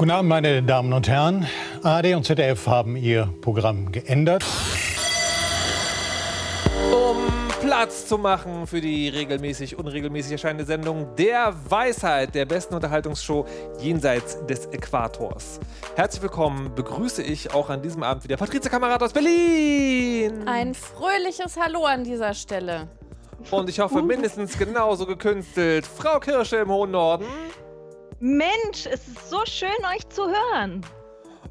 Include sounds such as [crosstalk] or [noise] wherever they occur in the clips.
Guten Abend, meine Damen und Herren. ARD und ZDF haben ihr Programm geändert. Um Platz zu machen für die regelmäßig, unregelmäßig erscheinende Sendung der Weisheit, der besten Unterhaltungsshow jenseits des Äquators. Herzlich willkommen, begrüße ich auch an diesem Abend wieder Patrizia Kamerad aus Berlin. Ein fröhliches Hallo an dieser Stelle. Und ich hoffe mindestens genauso gekünstelt, Frau Kirsche im hohen Norden. Mensch, es ist so schön, euch zu hören.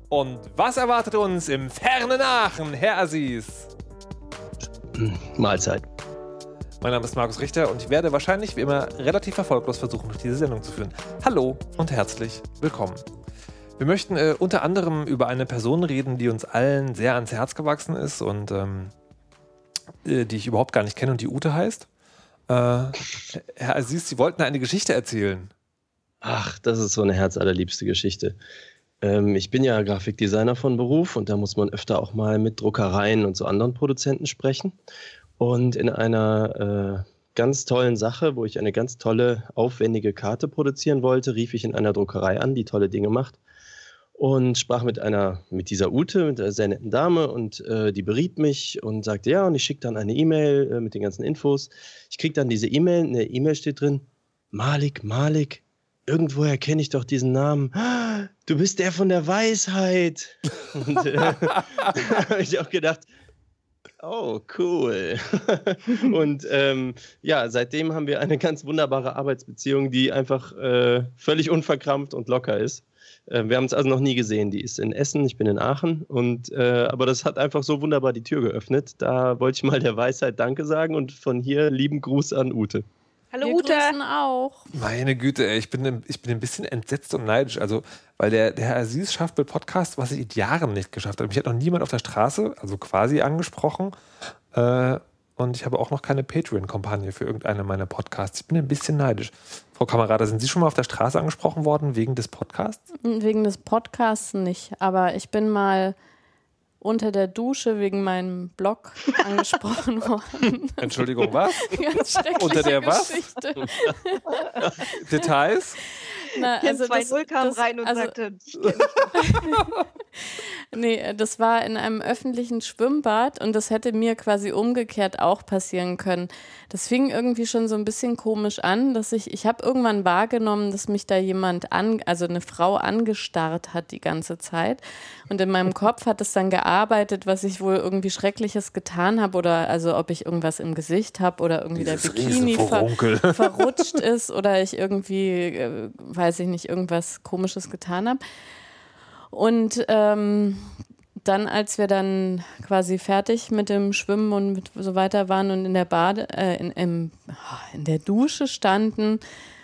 Und was erwartet uns im fernen Aachen, Herr Aziz? Mahlzeit. Mein Name ist Markus Richter und ich werde wahrscheinlich wie immer relativ erfolglos versuchen, durch diese Sendung zu führen. Hallo und herzlich willkommen. Wir möchten äh, unter anderem über eine Person reden, die uns allen sehr ans Herz gewachsen ist und ähm, äh, die ich überhaupt gar nicht kenne und die Ute heißt. Äh, Herr Aziz, Sie wollten eine Geschichte erzählen. Ach, das ist so eine herzallerliebste Geschichte. Ähm, ich bin ja Grafikdesigner von Beruf und da muss man öfter auch mal mit Druckereien und so anderen Produzenten sprechen. Und in einer äh, ganz tollen Sache, wo ich eine ganz tolle, aufwendige Karte produzieren wollte, rief ich in einer Druckerei an, die tolle Dinge macht. Und sprach mit einer, mit dieser Ute, mit einer sehr netten Dame, und äh, die beriet mich und sagte, ja, und ich schicke dann eine E-Mail äh, mit den ganzen Infos. Ich kriege dann diese E-Mail, in der E-Mail steht drin, Malik, Malik, irgendwoher kenne ich doch diesen Namen. Du bist der von der Weisheit. Und äh, [laughs] habe ich auch gedacht, oh, cool. [laughs] und ähm, ja, seitdem haben wir eine ganz wunderbare Arbeitsbeziehung, die einfach äh, völlig unverkrampft und locker ist. Äh, wir haben es also noch nie gesehen. Die ist in Essen, ich bin in Aachen. Und, äh, aber das hat einfach so wunderbar die Tür geöffnet. Da wollte ich mal der Weisheit Danke sagen und von hier lieben Gruß an Ute. Hallo Wir Ute. grüßen auch. Meine Güte, ey, ich bin, ich bin ein bisschen entsetzt und neidisch. Also, weil der, der Herr Aziz schafft mit Podcast, was ich in Jahren nicht geschafft habe. Mich hat noch niemand auf der Straße, also quasi angesprochen. Äh, und ich habe auch noch keine Patreon-Kampagne für irgendeine meiner Podcasts. Ich bin ein bisschen neidisch. Frau Kamerada, sind Sie schon mal auf der Straße angesprochen worden wegen des Podcasts? Wegen des Podcasts nicht, aber ich bin mal unter der Dusche wegen meinem Blog [laughs] angesprochen worden. Entschuldigung, was? [laughs] Ganz schreckliche Unter der Geschichte. was? [laughs] Details? Na, [laughs] also das, kam das, rein und also, sagte, [laughs] nee, das war in einem öffentlichen Schwimmbad und das hätte mir quasi umgekehrt auch passieren können. Das fing irgendwie schon so ein bisschen komisch an, dass ich, ich habe irgendwann wahrgenommen, dass mich da jemand an, also eine Frau angestarrt hat die ganze Zeit. Und in meinem Kopf hat es dann gearbeitet, was ich wohl irgendwie Schreckliches getan habe oder also ob ich irgendwas im Gesicht habe oder irgendwie Dieses der Bikini ver verrutscht ist oder ich irgendwie, äh, weiß ich nicht, irgendwas Komisches getan habe. Und ähm, dann, als wir dann quasi fertig mit dem Schwimmen und so weiter waren und in der Bade, äh, in, im, in der Dusche standen,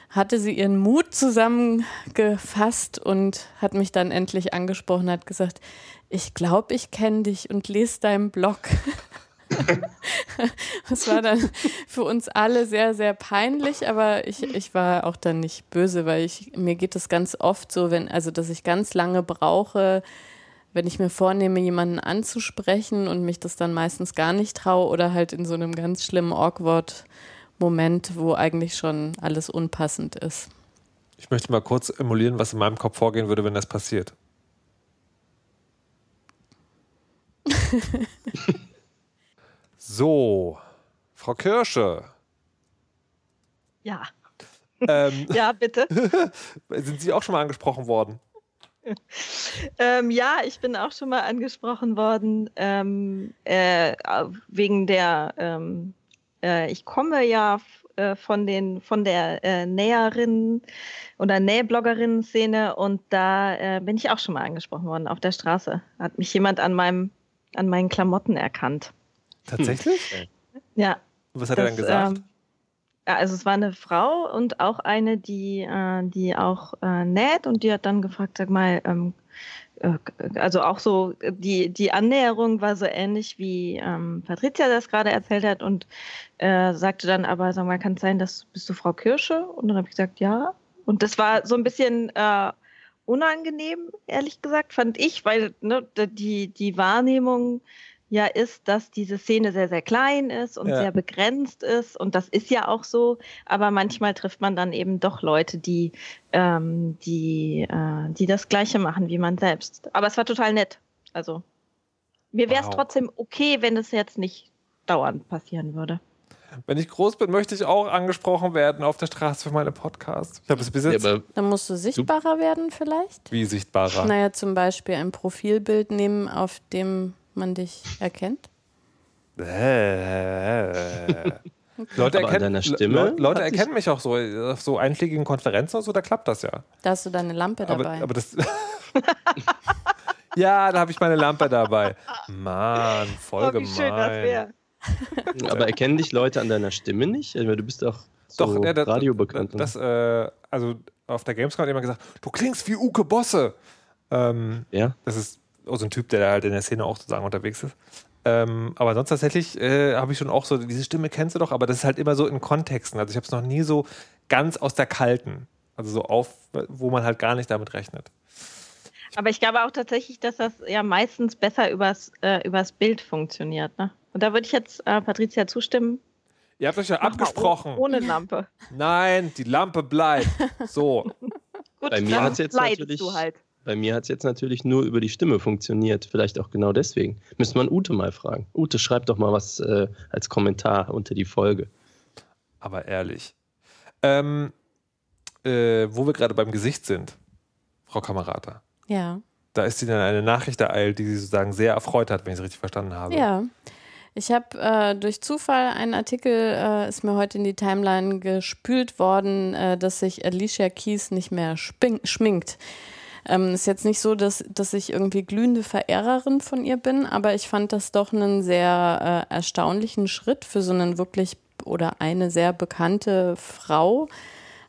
hatte sie ihren Mut zusammengefasst und hat mich dann endlich angesprochen, hat gesagt, ich glaube, ich kenne dich und lese deinen Blog. [laughs] [laughs] das war dann für uns alle sehr, sehr peinlich, aber ich, ich war auch dann nicht böse, weil ich, mir geht es ganz oft so, wenn, also dass ich ganz lange brauche, wenn ich mir vornehme, jemanden anzusprechen und mich das dann meistens gar nicht traue oder halt in so einem ganz schlimmen awkward Moment, wo eigentlich schon alles unpassend ist. Ich möchte mal kurz emulieren, was in meinem Kopf vorgehen würde, wenn das passiert. [laughs] so, Frau Kirsche. Ja. Ähm, [laughs] ja, bitte. [laughs] sind Sie auch schon mal angesprochen worden? ähm, ja, ich bin auch schon mal angesprochen worden ähm, äh, wegen der. Ähm, äh, ich komme ja äh, von den von der äh, Näherin oder Nähbloggerin-Szene und da äh, bin ich auch schon mal angesprochen worden auf der Straße. Hat mich jemand an meinem an meinen Klamotten erkannt. Tatsächlich? Ja. Was hat das, er dann gesagt? Ähm, also es war eine Frau und auch eine, die, äh, die auch äh, näht und die hat dann gefragt, sag mal, ähm, äh, also auch so, die, die Annäherung war so ähnlich wie ähm, Patricia das gerade erzählt hat und äh, sagte dann aber, sag mal, kann es sein, dass bist du Frau Kirsche? Und dann habe ich gesagt, ja. Und das war so ein bisschen äh, unangenehm, ehrlich gesagt, fand ich, weil ne, die, die Wahrnehmung ja ist, dass diese Szene sehr, sehr klein ist und Ja. sehr begrenzt ist. Und das ist ja auch so. Aber manchmal trifft man dann eben doch Leute, die, ähm, die, äh, die das Gleiche machen wie man selbst. Aber es war total nett. Also mir wäre es Wow. trotzdem okay, wenn es jetzt nicht dauernd passieren würde. Wenn ich groß bin, möchte ich auch angesprochen werden auf der Straße für meine Podcasts. Ich habe es bis Ja, jetzt aber Dann musst du sichtbarer werden vielleicht. wie sichtbarer. Naja, zum Beispiel ein Profilbild nehmen, auf dem man dich erkennt. Äh. Leute, Aber erkennen, deiner Stimme Le Leute erkennen mich auch so auf so einschlägigen Konferenzen und so, da klappt das ja. Da hast du deine Lampe Aber, dabei. aber das. [laughs] ja, da habe ich meine Lampe dabei. Mann, voll Oh, wie gemein. schön das. [laughs] Aber erkennen dich Leute an deiner Stimme nicht? Du bist doch so Doch, ja, das, radiobekannt. ne? Das, äh, also auf der Gamescom hat jemand gesagt, du klingst wie Uke Bosse. Ähm, ja? das ist auch so ein Typ, der da halt in der Szene auch sozusagen unterwegs ist. Ähm, aber sonst tatsächlich äh, habe ich schon auch so, diese Stimme kennst du doch, aber das ist halt immer so in Kontexten. Also ich habe es noch nie so ganz aus der Kalten. Also so auf, wo man halt gar nicht damit rechnet. Aber ich glaube auch tatsächlich, dass das ja meistens besser übers, äh, übers Bild funktioniert. Ne? Und da würde ich jetzt äh, Patricia zustimmen. Ihr habt euch ja Mach abgesprochen. oh- Ohne Lampe. Nein, die Lampe bleibt. So. [laughs] Gut, Bei mir dann hat's jetzt natürlich- Du halt. Bei mir hat es jetzt natürlich nur über die Stimme funktioniert. Vielleicht auch genau deswegen. Müsste man Ute mal fragen. Ute, schreib doch mal was äh, als Kommentar unter die Folge. Aber ehrlich. Ähm, äh, wo wir gerade beim Gesicht sind, Frau Kamerata. ja. Da ist Ihnen eine Nachricht ereilt, die Sie sozusagen sehr erfreut hat, wenn ich es richtig verstanden habe. Ja. Ich habe äh, durch Zufall einen Artikel, äh, ist mir heute in die Timeline gespült worden, äh, dass sich Alicia Keys nicht mehr schminkt. Ähm, ist jetzt nicht so, dass, dass ich irgendwie glühende Verehrerin von ihr bin, aber ich fand das doch einen sehr äh, erstaunlichen Schritt für so einen wirklich oder eine sehr bekannte Frau,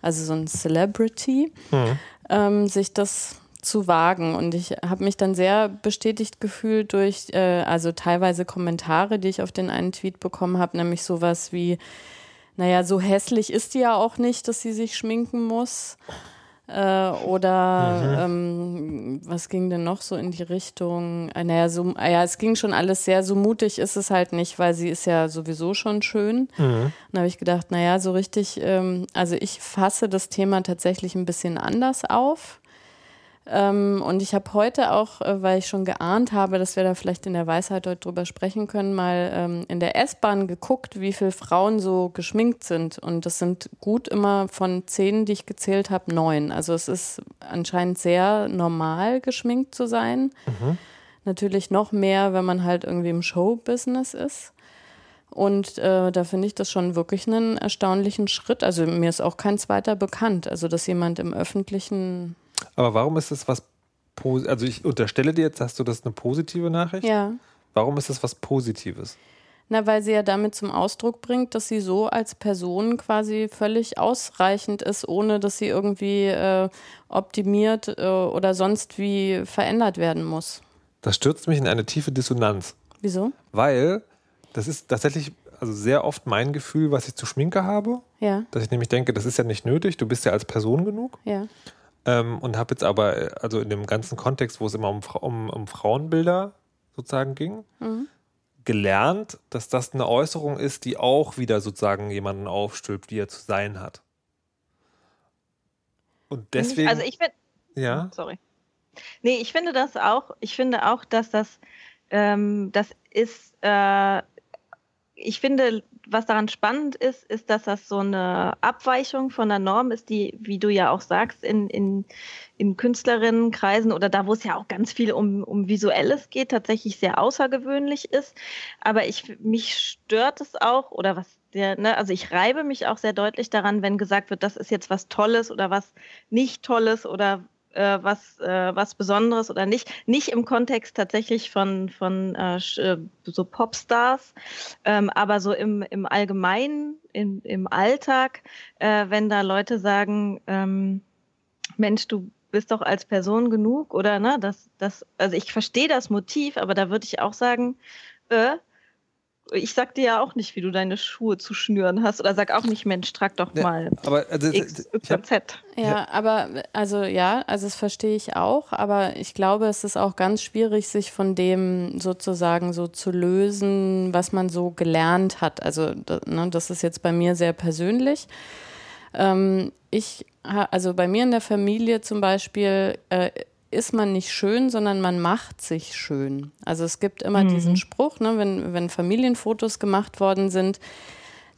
also so ein Celebrity, Mhm. ähm, sich das zu wagen. Und ich habe mich dann sehr bestätigt gefühlt durch, äh, also teilweise Kommentare, die ich auf den einen Tweet bekommen habe, nämlich sowas wie, naja, so hässlich ist die ja auch nicht, dass sie sich schminken muss. Äh, oder ähm, was ging denn noch so in die Richtung? Äh, naja, so, äh, ja, es ging schon alles sehr, so mutig ist es halt nicht, weil sie ist ja sowieso schon schön. Mhm. Dann habe ich gedacht, naja, so richtig, ähm, also ich fasse das Thema tatsächlich ein bisschen anders auf. Ähm, und ich habe heute auch, äh, weil ich schon geahnt habe, dass wir da vielleicht in der Weisheit heute drüber sprechen können, mal ähm, in der S-Bahn geguckt, wie viele Frauen so geschminkt sind. Und das sind gut immer von zehn, die ich gezählt habe, neun. Also es ist anscheinend sehr normal, geschminkt zu sein. Natürlich noch mehr, wenn man halt irgendwie im Show-Business ist. Und äh, da finde ich das schon wirklich einen erstaunlichen Schritt. Also mir ist auch kein zweiter bekannt. Also dass jemand im öffentlichen Aber warum ist das was Pos Also ich unterstelle dir jetzt, hast du das eine positive Nachricht? Ja. Warum ist das was Positives? Na, weil sie ja damit zum Ausdruck bringt, dass sie so als Person quasi völlig ausreichend ist, ohne dass sie irgendwie äh, optimiert äh, oder sonst wie verändert werden muss. Das stürzt mich in eine tiefe Dissonanz. Wieso? Weil das ist tatsächlich also sehr oft mein Gefühl, was ich zu Schminke habe. Ja, Dass ich nämlich denke, das ist ja nicht nötig, du bist ja als Person genug. ja. Ähm, und habe jetzt aber, äh, also in dem ganzen Kontext, wo es immer um, um, um Frauenbilder sozusagen ging, Mhm. gelernt, dass das eine Äußerung ist, die auch wieder sozusagen jemanden aufstülpt, wie er zu sein hat. Und deswegen, Also ich finde, ja, sorry. Nee, ich finde das auch, ich finde auch, dass das, ähm, das ist, äh, ich finde, was daran spannend ist, ist, dass das so eine Abweichung von der Norm ist, die, wie du ja auch sagst, in, in, in Künstlerinnenkreisen oder da, wo es ja auch ganz viel um, um Visuelles geht, tatsächlich sehr außergewöhnlich ist. Aber ich, mich stört es auch, oder was der, ne, also ich reibe mich auch sehr deutlich daran, wenn gesagt wird, das ist jetzt was Tolles oder was nicht Tolles oder äh, was, äh, was Besonderes oder nicht. Nicht im Kontext tatsächlich von, von äh, äh, so Popstars, ähm, aber so im, im Allgemeinen, im, im Alltag, äh, wenn da Leute sagen, ähm, Mensch, du bist doch als Person genug oder ne, das, das, also ich verstehe das Motiv, aber da würde ich auch sagen, äh, ich sag dir ja auch nicht, wie du deine Schuhe zu schnüren hast oder sag auch nicht, Mensch, trag doch mal ja, aber, also, XYZ. Ja, aber also ja, also das verstehe ich auch, aber ich glaube, es ist auch ganz schwierig, sich von dem sozusagen so zu lösen, was man so gelernt hat. Also ne, das ist jetzt bei mir sehr persönlich. Ähm, ich, also bei mir in der Familie zum Beispiel, äh, ist man nicht schön, sondern man macht sich schön. Also es gibt immer mhm. diesen Spruch, ne, wenn, wenn Familienfotos gemacht worden sind,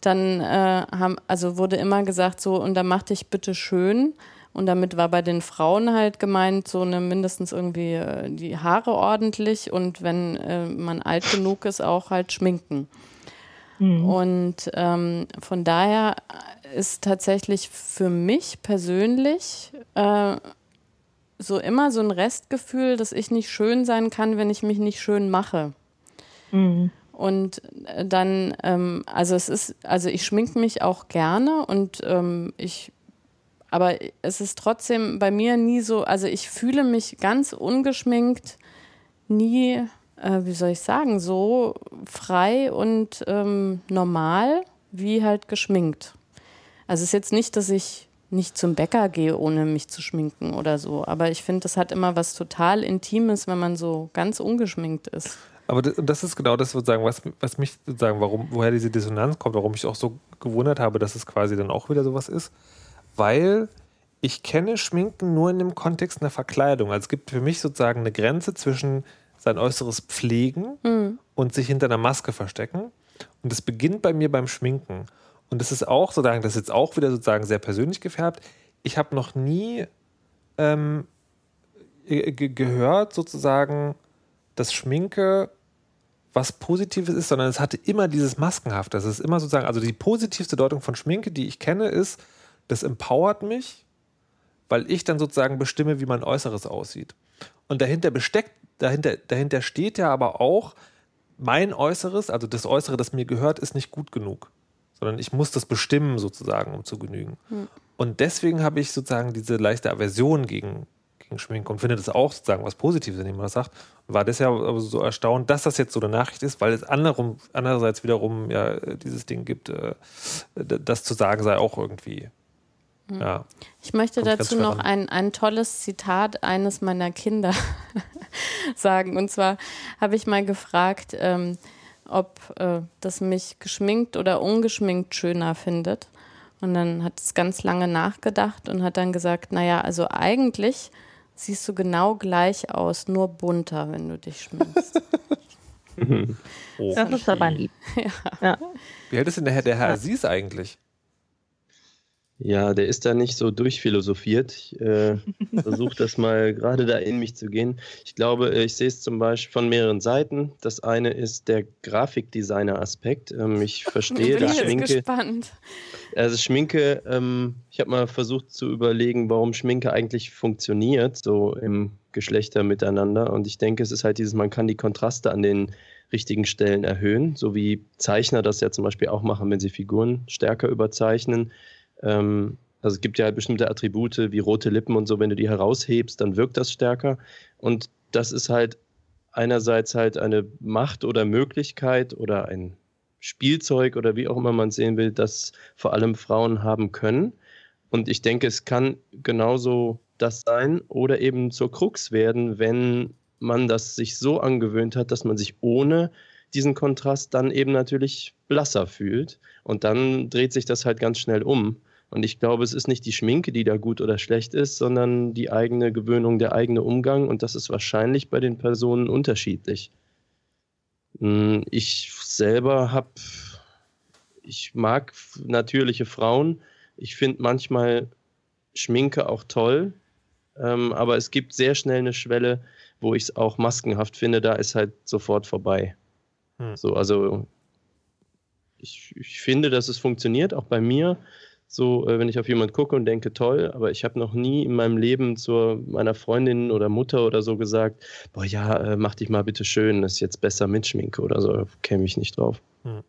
dann äh, haben, also wurde immer gesagt, so, und dann mach dich bitte schön. Und damit war bei den Frauen halt gemeint, so eine mindestens irgendwie äh, die Haare ordentlich und wenn äh, man alt genug ist, auch halt schminken. Mhm. Und ähm, von daher ist tatsächlich für mich persönlich äh, so immer so ein Restgefühl, dass ich nicht schön sein kann, wenn ich mich nicht schön mache. Mhm. Und äh, dann, ähm, also es ist, also ich schminke mich auch gerne und ähm, ich, aber es ist trotzdem bei mir nie so, also ich fühle mich ganz ungeschminkt nie, äh, wie soll ich sagen, so frei und ähm, normal wie halt geschminkt. Also es ist jetzt nicht, dass ich nicht zum Bäcker gehe, ohne mich zu schminken oder so. Aber ich finde, das hat immer was total Intimes, wenn man so ganz ungeschminkt ist. Aber das, das ist genau das, sozusagen, was, was mich sozusagen, warum, woher diese Dissonanz kommt, warum ich auch so gewundert habe, dass es quasi dann auch wieder sowas ist. Weil ich kenne Schminken nur in dem Kontext einer Verkleidung. Also es gibt für mich sozusagen eine Grenze zwischen sein äußeres Pflegen mhm. und sich hinter einer Maske verstecken. Und es beginnt bei mir beim Schminken. Und das ist auch sozusagen, das ist jetzt auch wieder sozusagen sehr persönlich gefärbt. Ich habe noch nie ähm, gehört, sozusagen, dass Schminke was Positives ist, sondern es hatte immer dieses Maskenhaft. Das ist immer sozusagen, also die positivste Deutung von Schminke, die ich kenne, ist, das empowert mich, weil ich dann sozusagen bestimme, wie mein Äußeres aussieht. Und dahinter besteckt, dahinter, dahinter steht ja aber auch, mein Äußeres, also das Äußere, das mir gehört, ist nicht gut genug sondern ich muss das bestimmen sozusagen, um zu genügen. Hm. Und deswegen habe ich sozusagen diese leichte Aversion gegen, gegen Schminke und finde das auch sozusagen was Positives, wenn jemand das sagt. Und war deshalb aber so erstaunt, dass das jetzt so eine Nachricht ist, weil es anderem, andererseits wiederum ja dieses Ding gibt, äh, das zu sagen sei auch irgendwie. Hm. Ja, ich möchte dazu noch ein, ein tolles Zitat eines meiner Kinder [laughs] sagen. Und zwar habe ich mal gefragt, ähm, ob äh, das mich geschminkt oder ungeschminkt schöner findet. Und dann hat es ganz lange nachgedacht und hat dann gesagt, naja, also eigentlich siehst du genau gleich aus, nur bunter, wenn du dich schminkst. okay. [laughs] Das ist aber lieb. [laughs] Ja. ja. Wie hält es denn der Herr, der Herr Aziz eigentlich? Ja, der ist da nicht so durchphilosophiert. Ich äh, [laughs] versuche das mal gerade da in mich zu gehen. Ich glaube, äh, ich sehe es zum Beispiel von mehreren Seiten. Das eine ist der Grafikdesigner-Aspekt. Ähm, ich [laughs] verstehe, dass Schminke. Gespannt. Also Schminke, ähm, ich habe mal versucht zu überlegen, warum Schminke eigentlich funktioniert, so im Geschlechter miteinander. Und ich denke, es ist halt dieses, man kann die Kontraste an den richtigen Stellen erhöhen, so wie Zeichner das ja zum Beispiel auch machen, wenn sie Figuren stärker überzeichnen ähm, also es gibt ja bestimmte Attribute wie rote Lippen und so, wenn du die heraushebst, dann wirkt das stärker. Und das ist halt einerseits halt eine Macht oder Möglichkeit oder ein Spielzeug oder wie auch immer man sehen will, das vor allem Frauen haben können. Und ich denke, es kann genauso das sein oder eben zur Krux werden, wenn man das sich so angewöhnt hat, dass man sich ohne diesen Kontrast dann eben natürlich blasser fühlt. Und dann dreht sich das halt ganz schnell um. Und ich glaube, es ist nicht die Schminke, die da gut oder schlecht ist, sondern die eigene Gewöhnung, der eigene Umgang. Und das ist wahrscheinlich bei den Personen unterschiedlich. Hm, ich selber habe, ich mag natürliche Frauen. Ich finde manchmal Schminke auch toll. Ähm, aber es gibt sehr schnell eine Schwelle, wo ich es auch maskenhaft finde. Da ist halt sofort vorbei. Hm. So, also ich, ich finde, dass es funktioniert, auch bei mir so, äh, wenn ich auf jemanden gucke und denke, toll, aber ich habe noch nie in meinem Leben zu meiner Freundin oder Mutter oder so gesagt, boah, ja, äh, mach dich mal bitte schön, ist jetzt besser mit Schminke oder so, käme ich nicht drauf. Hm.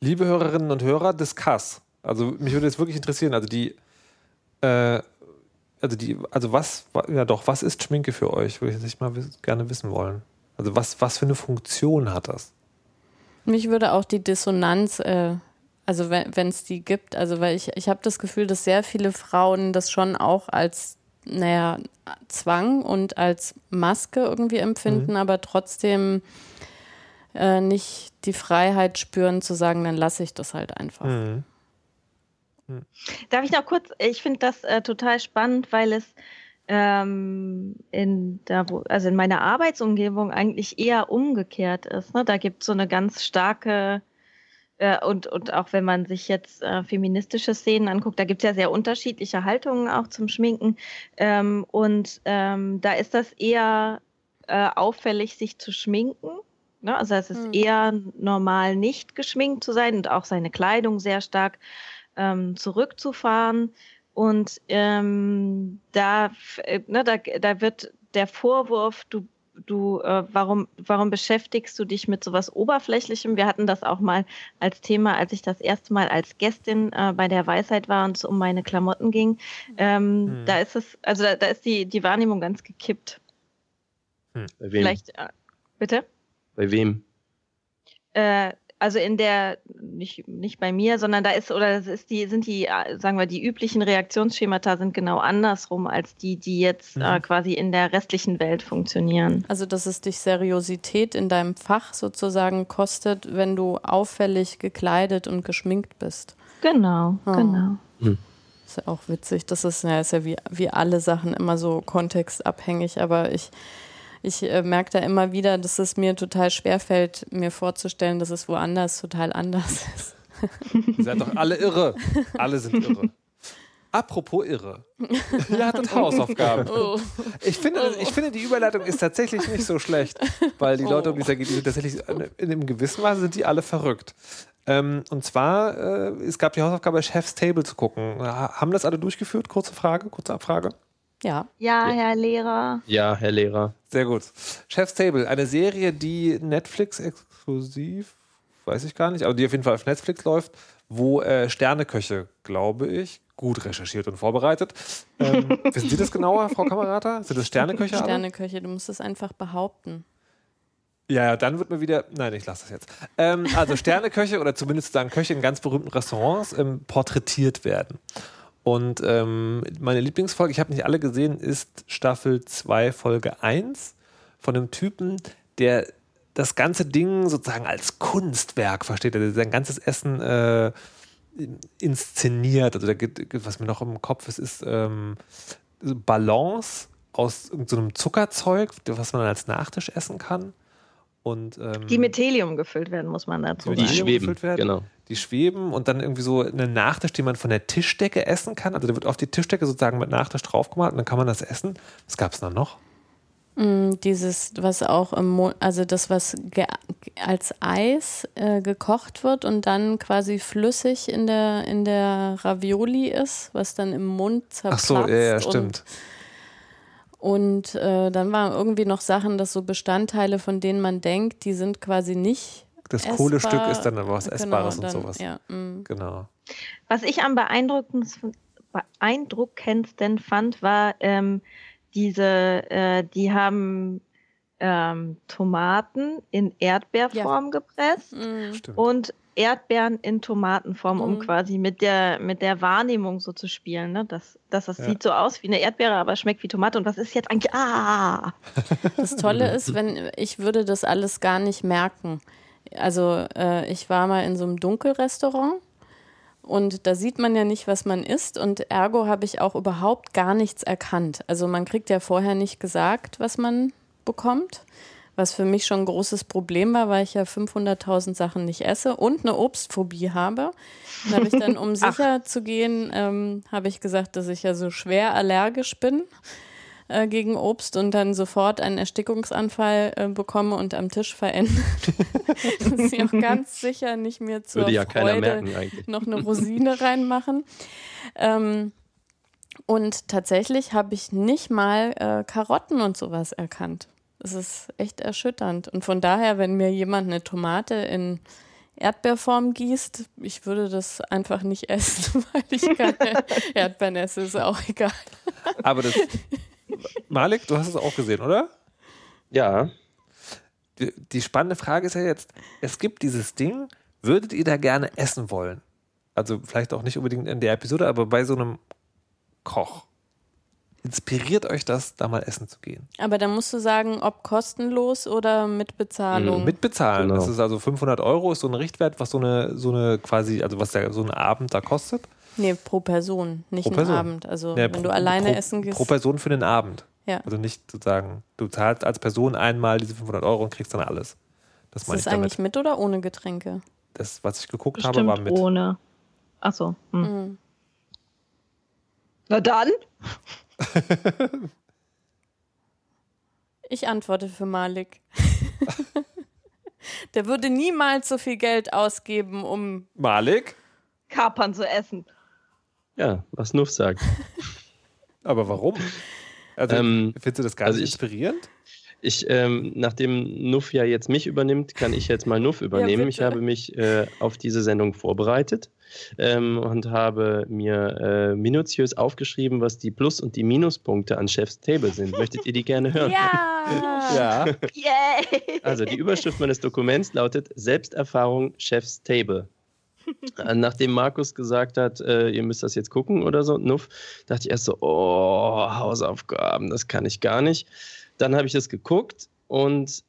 Liebe Hörerinnen und Hörer des Kass, also mich würde jetzt wirklich interessieren, also die, äh, also die, also was, ja doch, was ist Schminke für euch? Würde ich jetzt mal gerne wissen wollen. Also was, was für eine Funktion hat das? Mich würde auch die Dissonanz, äh, also wenn es die gibt, also weil ich, ich habe das Gefühl, dass sehr viele Frauen das schon auch als, naja, Zwang und als Maske irgendwie empfinden, mhm. aber trotzdem äh, nicht die Freiheit spüren zu sagen, dann lasse ich das halt einfach. Mhm. Mhm. Darf ich noch kurz, ich finde das äh, total spannend, weil es ähm, in da wo, also in meiner Arbeitsumgebung eigentlich eher umgekehrt ist. Ne? Da gibt es so eine ganz starke äh, und, und auch wenn man sich jetzt äh, feministische Szenen anguckt, da gibt es ja sehr unterschiedliche Haltungen auch zum Schminken. Ähm, und ähm, da ist das eher äh, auffällig, sich zu schminken. Ne? Also es ist mhm. eher normal, nicht geschminkt zu sein und auch seine Kleidung sehr stark ähm, zurückzufahren. Und ähm, da, äh, ne, da, da wird der Vorwurf, du, du, äh, warum, warum beschäftigst du dich mit sowas Oberflächlichem? Wir hatten das auch mal als Thema, als ich das erste Mal als Gästin äh, bei der Weisheit war und es um meine Klamotten ging. Ähm, hm. Da ist es, also da, da, ist die, die Wahrnehmung ganz gekippt. Hm. Bei wem? Vielleicht, äh, bitte? Bei wem? Also in der, nicht, nicht bei mir, sondern da ist, oder das ist die, sind die, äh, sagen wir, die üblichen Reaktionsschemata sind genau andersrum als die, die jetzt äh, mhm. äh, quasi in der restlichen Welt funktionieren. Also, dass es dich Seriosität in deinem Fach sozusagen kostet, wenn du auffällig gekleidet und geschminkt bist. Genau, oh. genau. Mhm. Ist ja auch witzig. Das ist ja, ist ja wie, wie alle Sachen immer so kontextabhängig, aber ich ich äh, merke da immer wieder, dass es mir total schwerfällt, mir vorzustellen, dass es woanders total anders [laughs] ist. Ihr seid doch alle irre. Alle sind irre. Apropos irre. [laughs] Ihr hattet Hausaufgaben. Oh. Ich, finde, oh. ich finde, die Überleitung ist tatsächlich nicht so schlecht, weil die Leute, um die es geht, sind tatsächlich in einem gewissen Maße sind die alle verrückt. Ähm, und zwar, äh, es gab die Hausaufgabe, Chef's Table zu gucken. Haben das alle durchgeführt? Kurze Frage, kurze Abfrage. Ja. Ja, Herr Lehrer. Ja, Herr Lehrer. Sehr gut. Chef's Table, eine Serie, die Netflix exklusiv, weiß ich gar nicht, aber die auf jeden Fall auf Netflix läuft, wo äh, Sterneköche, glaube ich, gut recherchiert und vorbereitet. Ähm, [laughs] wissen Sie das genauer, Frau Kamerata? Sind das Sterneköche? Sterneköche, du musst es einfach behaupten. Ja, ja, dann wird mir wieder. Nein, ich lasse das jetzt. Ähm, also Sterneköche oder zumindest sagen Köche in ganz berühmten Restaurants ähm, porträtiert werden. Und ähm, meine Lieblingsfolge, ich habe nicht alle gesehen, ist Staffel 2, Folge 1 von einem Typen, der das ganze Ding sozusagen als Kunstwerk versteht, der sein ganzes Essen äh, inszeniert. Also da geht, was mir noch im Kopf ist, ist ähm, Balance aus so einem Zuckerzeug, was man als Nachtisch essen kann. Und, ähm, die mit Helium gefüllt werden, muss man dazu sagen. Die schweben, genau. Die schweben und dann irgendwie so eine Nachtisch, die man von der Tischdecke essen kann. Also da wird auf die Tischdecke sozusagen mit Nachtisch draufgemalt und dann kann man das essen. Was gab es da noch? Mm, dieses, was auch im Mo also das, was als Eis äh, gekocht wird und dann quasi flüssig in der, in der Ravioli ist, was dann im Mund zerplatzt. Ach so, ja, ja stimmt. Und äh, dann waren irgendwie noch Sachen, dass so Bestandteile, von denen man denkt, die sind quasi nicht. Das essbar. Kohlestück ist dann was genau, Essbares dann, und sowas. Ja, mm. genau. Was ich am beeindruckendsten, beeindruckendsten fand, war ähm, diese, äh, die haben ähm, Tomaten in Erdbeerform ja. gepresst mm. und Erdbeeren in Tomatenform, um mhm. quasi mit der, mit der Wahrnehmung so zu spielen. Ne? Dass, dass das ja. sieht so aus wie eine Erdbeere, aber schmeckt wie Tomate. Und was ist jetzt eigentlich? Ah! [laughs] Das Tolle ist, wenn ich würde das alles gar nicht merken. Also äh, ich war mal in so einem Dunkelrestaurant und da sieht man ja nicht, was man isst und ergo habe ich auch überhaupt gar nichts erkannt. Also man kriegt ja vorher nicht gesagt, was man bekommt was für mich schon ein großes Problem war, weil ich ja 500.000 Sachen nicht esse und eine Obstphobie habe. Und habe ich dann, um [laughs] sicher zu gehen, ähm, habe ich gesagt, dass ich ja so schwer allergisch bin äh, gegen Obst und dann sofort einen Erstickungsanfall äh, bekomme und am Tisch verende. [laughs] dass sie auch ganz sicher nicht mehr zur Würde ja Freude merken, noch eine Rosine [laughs] reinmachen. Ähm, und tatsächlich habe ich nicht mal äh, Karotten und sowas erkannt. Es ist echt erschütternd. Und von daher, wenn mir jemand eine Tomate in Erdbeerform gießt, ich würde das einfach nicht essen, [laughs] weil ich keine [laughs] Erdbeeren esse, ist auch egal. Aber das, Malik, du hast es auch gesehen, oder? Ja. die, die spannende Frage ist ja jetzt, es gibt dieses Ding, würdet ihr da gerne essen wollen? Also vielleicht auch nicht unbedingt in der Episode, aber bei so einem Koch. Inspiriert euch das, da mal essen zu gehen? Aber dann musst du sagen, ob kostenlos oder mit Bezahlung. Mit bezahlen. Genau. Das ist also 500 Euro, ist so ein Richtwert, was so eine, so eine quasi, also was der, so ein Abend da kostet. Nee, pro Person, nicht Pro einen Person. Abend. Also Ja, wenn pro- du alleine pro, essen gehst. Pro Person für den Abend. Ja. Also nicht sozusagen, du zahlst als Person einmal diese 500 Euro und kriegst dann alles. Das ist meine ich das eigentlich damit. mit oder ohne Getränke? Das, was ich geguckt habe, Bestimmt war mit. ohne. Achso. Hm. Mhm. Na dann. Ich antworte für Malik. [laughs] Der würde niemals so viel Geld ausgeben, um. Malik? Kapern zu essen. Ja, was Nuff sagt. [laughs] Aber warum? Also, Ähm, findest du das gar also nicht ich- inspirierend? Ich, ähm, nachdem Nuff ja jetzt mich übernimmt, kann ich jetzt mal Nuff übernehmen. ich bitte. habe mich äh, auf diese Sendung vorbereitet ähm, und habe mir äh, minutiös aufgeschrieben, was die Plus- und die Minuspunkte an Chef's Table sind. Möchtet ihr die gerne hören? Ja! Ja. Also die Überschrift meines Dokuments lautet Selbsterfahrung Chef's Table. Äh, Nachdem Markus gesagt hat, äh, ihr müsst das jetzt gucken oder so, Nuff, dachte ich erst so, oh, Hausaufgaben, das kann ich gar nicht. Dann habe ich das geguckt und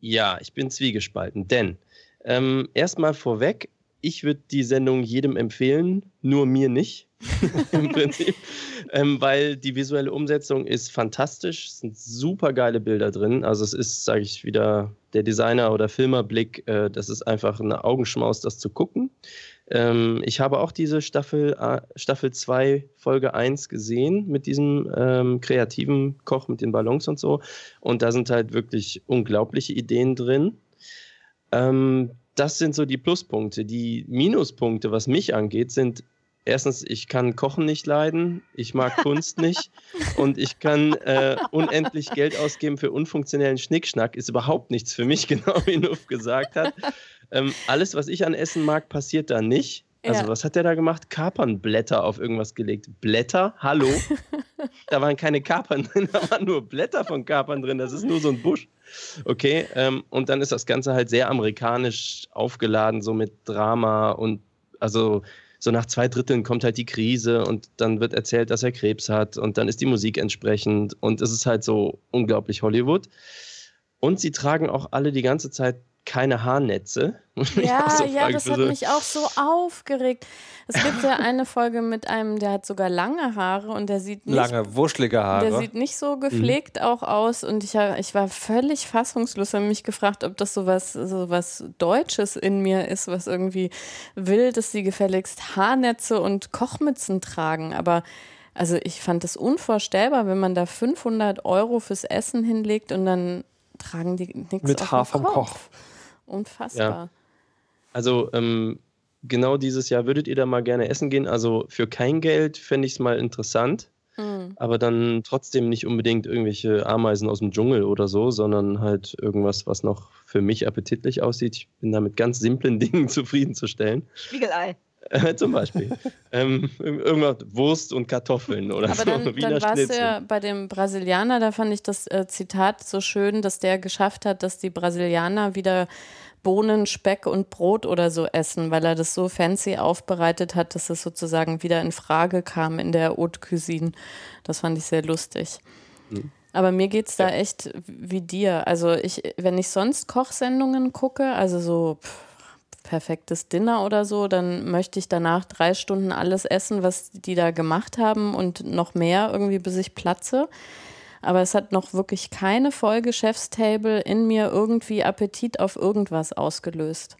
ja, ich bin zwiegespalten, denn ähm, erstmal vorweg, ich würde die Sendung jedem empfehlen, nur mir nicht. [laughs] Im Prinzip. Ähm, weil die visuelle Umsetzung ist fantastisch, es sind super geile Bilder drin. Also es ist, sage ich wieder, der Designer- oder Filmerblick, äh, das ist einfach eine Augenschmaus, das zu gucken. Ähm, ich habe auch diese Staffel, äh, Staffel 2, Folge 1 gesehen mit diesem ähm, kreativen Koch mit den Ballons und so. Und da sind halt wirklich unglaubliche Ideen drin. Ähm, das sind so die Pluspunkte. Die Minuspunkte, was mich angeht, sind erstens, ich kann Kochen nicht leiden, ich mag [laughs] Kunst nicht und ich kann äh, unendlich Geld ausgeben für unfunktionellen Schnickschnack, ist überhaupt nichts für mich, [laughs] genau wie Nuff gesagt hat. Ähm, alles, was ich an Essen mag, passiert da nicht. Also, Ja. was hat der da gemacht? Kapernblätter auf irgendwas gelegt. Blätter? Hallo? [laughs] da waren keine Kapern drin, da waren nur Blätter von Kapern drin. Das ist nur so ein Busch. Okay, ähm, und dann ist das Ganze halt sehr amerikanisch aufgeladen, so mit Drama und also so nach zwei Dritteln kommt halt die Krise und dann wird erzählt, dass er Krebs hat und dann ist die Musik entsprechend und es ist halt so unglaublich Hollywood. Und sie tragen auch alle die ganze Zeit keine Haarnetze. [laughs] Ja, so ja, das hat so- mich auch so aufgeregt. Es gibt ja eine Folge mit einem, der hat sogar lange Haare und der sieht nicht Lange, wuschelige Der Haare. sieht nicht so Mhm. gepflegt auch aus und ich, ich war völlig fassungslos, habe mich gefragt, ob das sowas so was Deutsches in mir ist, was irgendwie will, dass sie gefälligst Haarnetze und Kochmützen tragen. Aber also ich fand es unvorstellbar, wenn man da 500 Euro fürs Essen hinlegt und dann tragen die nichts Mit auf Haar vom Kopf. Koch. Unfassbar. Also ähm, genau dieses Jahr würdet ihr da mal gerne essen gehen. Also für kein Geld fände ich es mal interessant. Mhm. Aber dann trotzdem nicht unbedingt irgendwelche Ameisen aus dem Dschungel oder so, sondern halt irgendwas, was noch für mich appetitlich aussieht. Ich bin da mit ganz simplen [laughs] Dingen zufriedenzustellen. Spiegelei. [laughs] Zum Beispiel. ähm, irgendwas Wurst und Kartoffeln oder Aber so. dann, [laughs] Wiener dann du Schnitzel. ja bei dem Brasilianer, da fand ich das äh, Zitat so schön, dass der geschafft hat, dass die Brasilianer wieder Bohnen, Speck und Brot oder so essen, weil er das so fancy aufbereitet hat, dass es sozusagen wieder in Frage kam in der Haute Cuisine. Das fand ich sehr lustig. Mhm. Aber mir geht's da echt wie dir. Also ich, wenn ich sonst Kochsendungen gucke, also so pff, perfektes Dinner oder so, dann möchte ich danach drei Stunden alles essen, was die da gemacht haben und noch mehr irgendwie, bis ich platze. Aber es hat noch wirklich keine Folge Chef's in mir irgendwie Appetit auf irgendwas ausgelöst.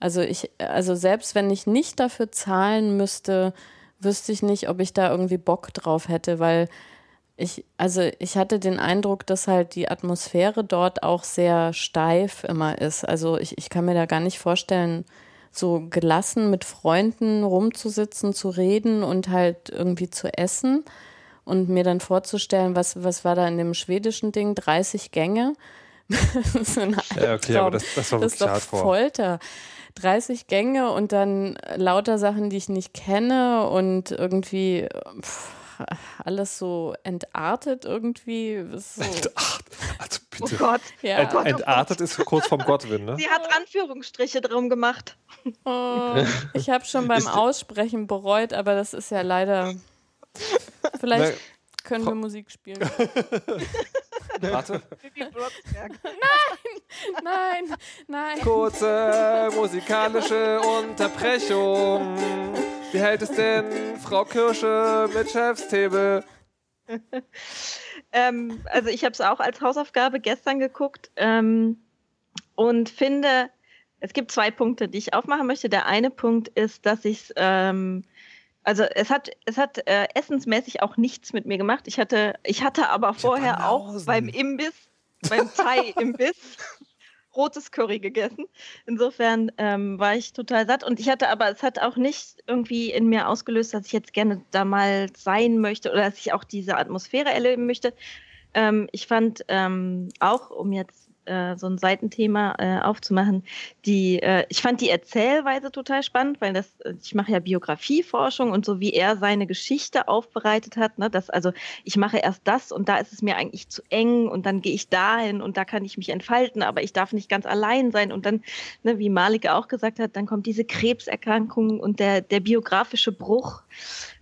Also ich, also selbst wenn ich nicht dafür zahlen müsste, wüsste ich nicht, ob ich da irgendwie Bock drauf hätte, weil ich, also ich hatte den Eindruck, dass halt die Atmosphäre dort auch sehr steif immer ist. Also ich, ich kann mir da gar nicht vorstellen, so gelassen mit Freunden rumzusitzen, zu reden und halt irgendwie zu essen und mir dann vorzustellen, was, was war da in dem schwedischen Ding? 30 Gänge? [laughs] ist ein Ja, okay, aber das, das war Das ist doch. Folter. 30 Gänge und dann lauter Sachen, die ich nicht kenne und irgendwie pff, alles so entartet irgendwie. Ist So, Ach, also Oh Gott. Ja. Ent, entartet ist kurz vom Gottwin, ne? Sie hat Anführungsstriche drum gemacht. Oh, [laughs] ich habe schon beim Aussprechen bereut, aber das ist ja leider. Vielleicht können wir Musik spielen. [laughs] Warte. nein, nein, nein. Kurze musikalische Unterbrechung. Wie hält es denn Frau Kirsche mit Chefstable? [laughs] ähm, also ich habe es auch als Hausaufgabe gestern geguckt ähm, und finde, es gibt zwei Punkte, die ich aufmachen möchte. Der eine Punkt ist, dass ich es ähm, also es hat, es hat äh, essensmäßig auch nichts mit mir gemacht. Ich hatte, ich hatte aber vorher auch beim Imbiss, beim Thai-Imbiss, [laughs] rotes Curry gegessen. Insofern ähm, war ich total satt. Und ich hatte aber, es hat auch nicht irgendwie in mir ausgelöst, dass ich jetzt gerne da mal sein möchte oder dass ich auch diese Atmosphäre erleben möchte. Ähm, ich fand ähm, auch, um jetzt äh, so ein Seitenthema äh, aufzumachen. Die, äh, ich fand die Erzählweise total spannend, weil das, äh, ich mache ja Biografieforschung und so wie er seine Geschichte aufbereitet hat, ne, dass also ich mache erst das und da ist es mir eigentlich zu eng und dann gehe ich dahin und da kann ich mich entfalten, aber ich darf nicht ganz allein sein und dann, ne, wie Malik auch gesagt hat, dann kommt diese Krebserkrankung und der, der biografische Bruch.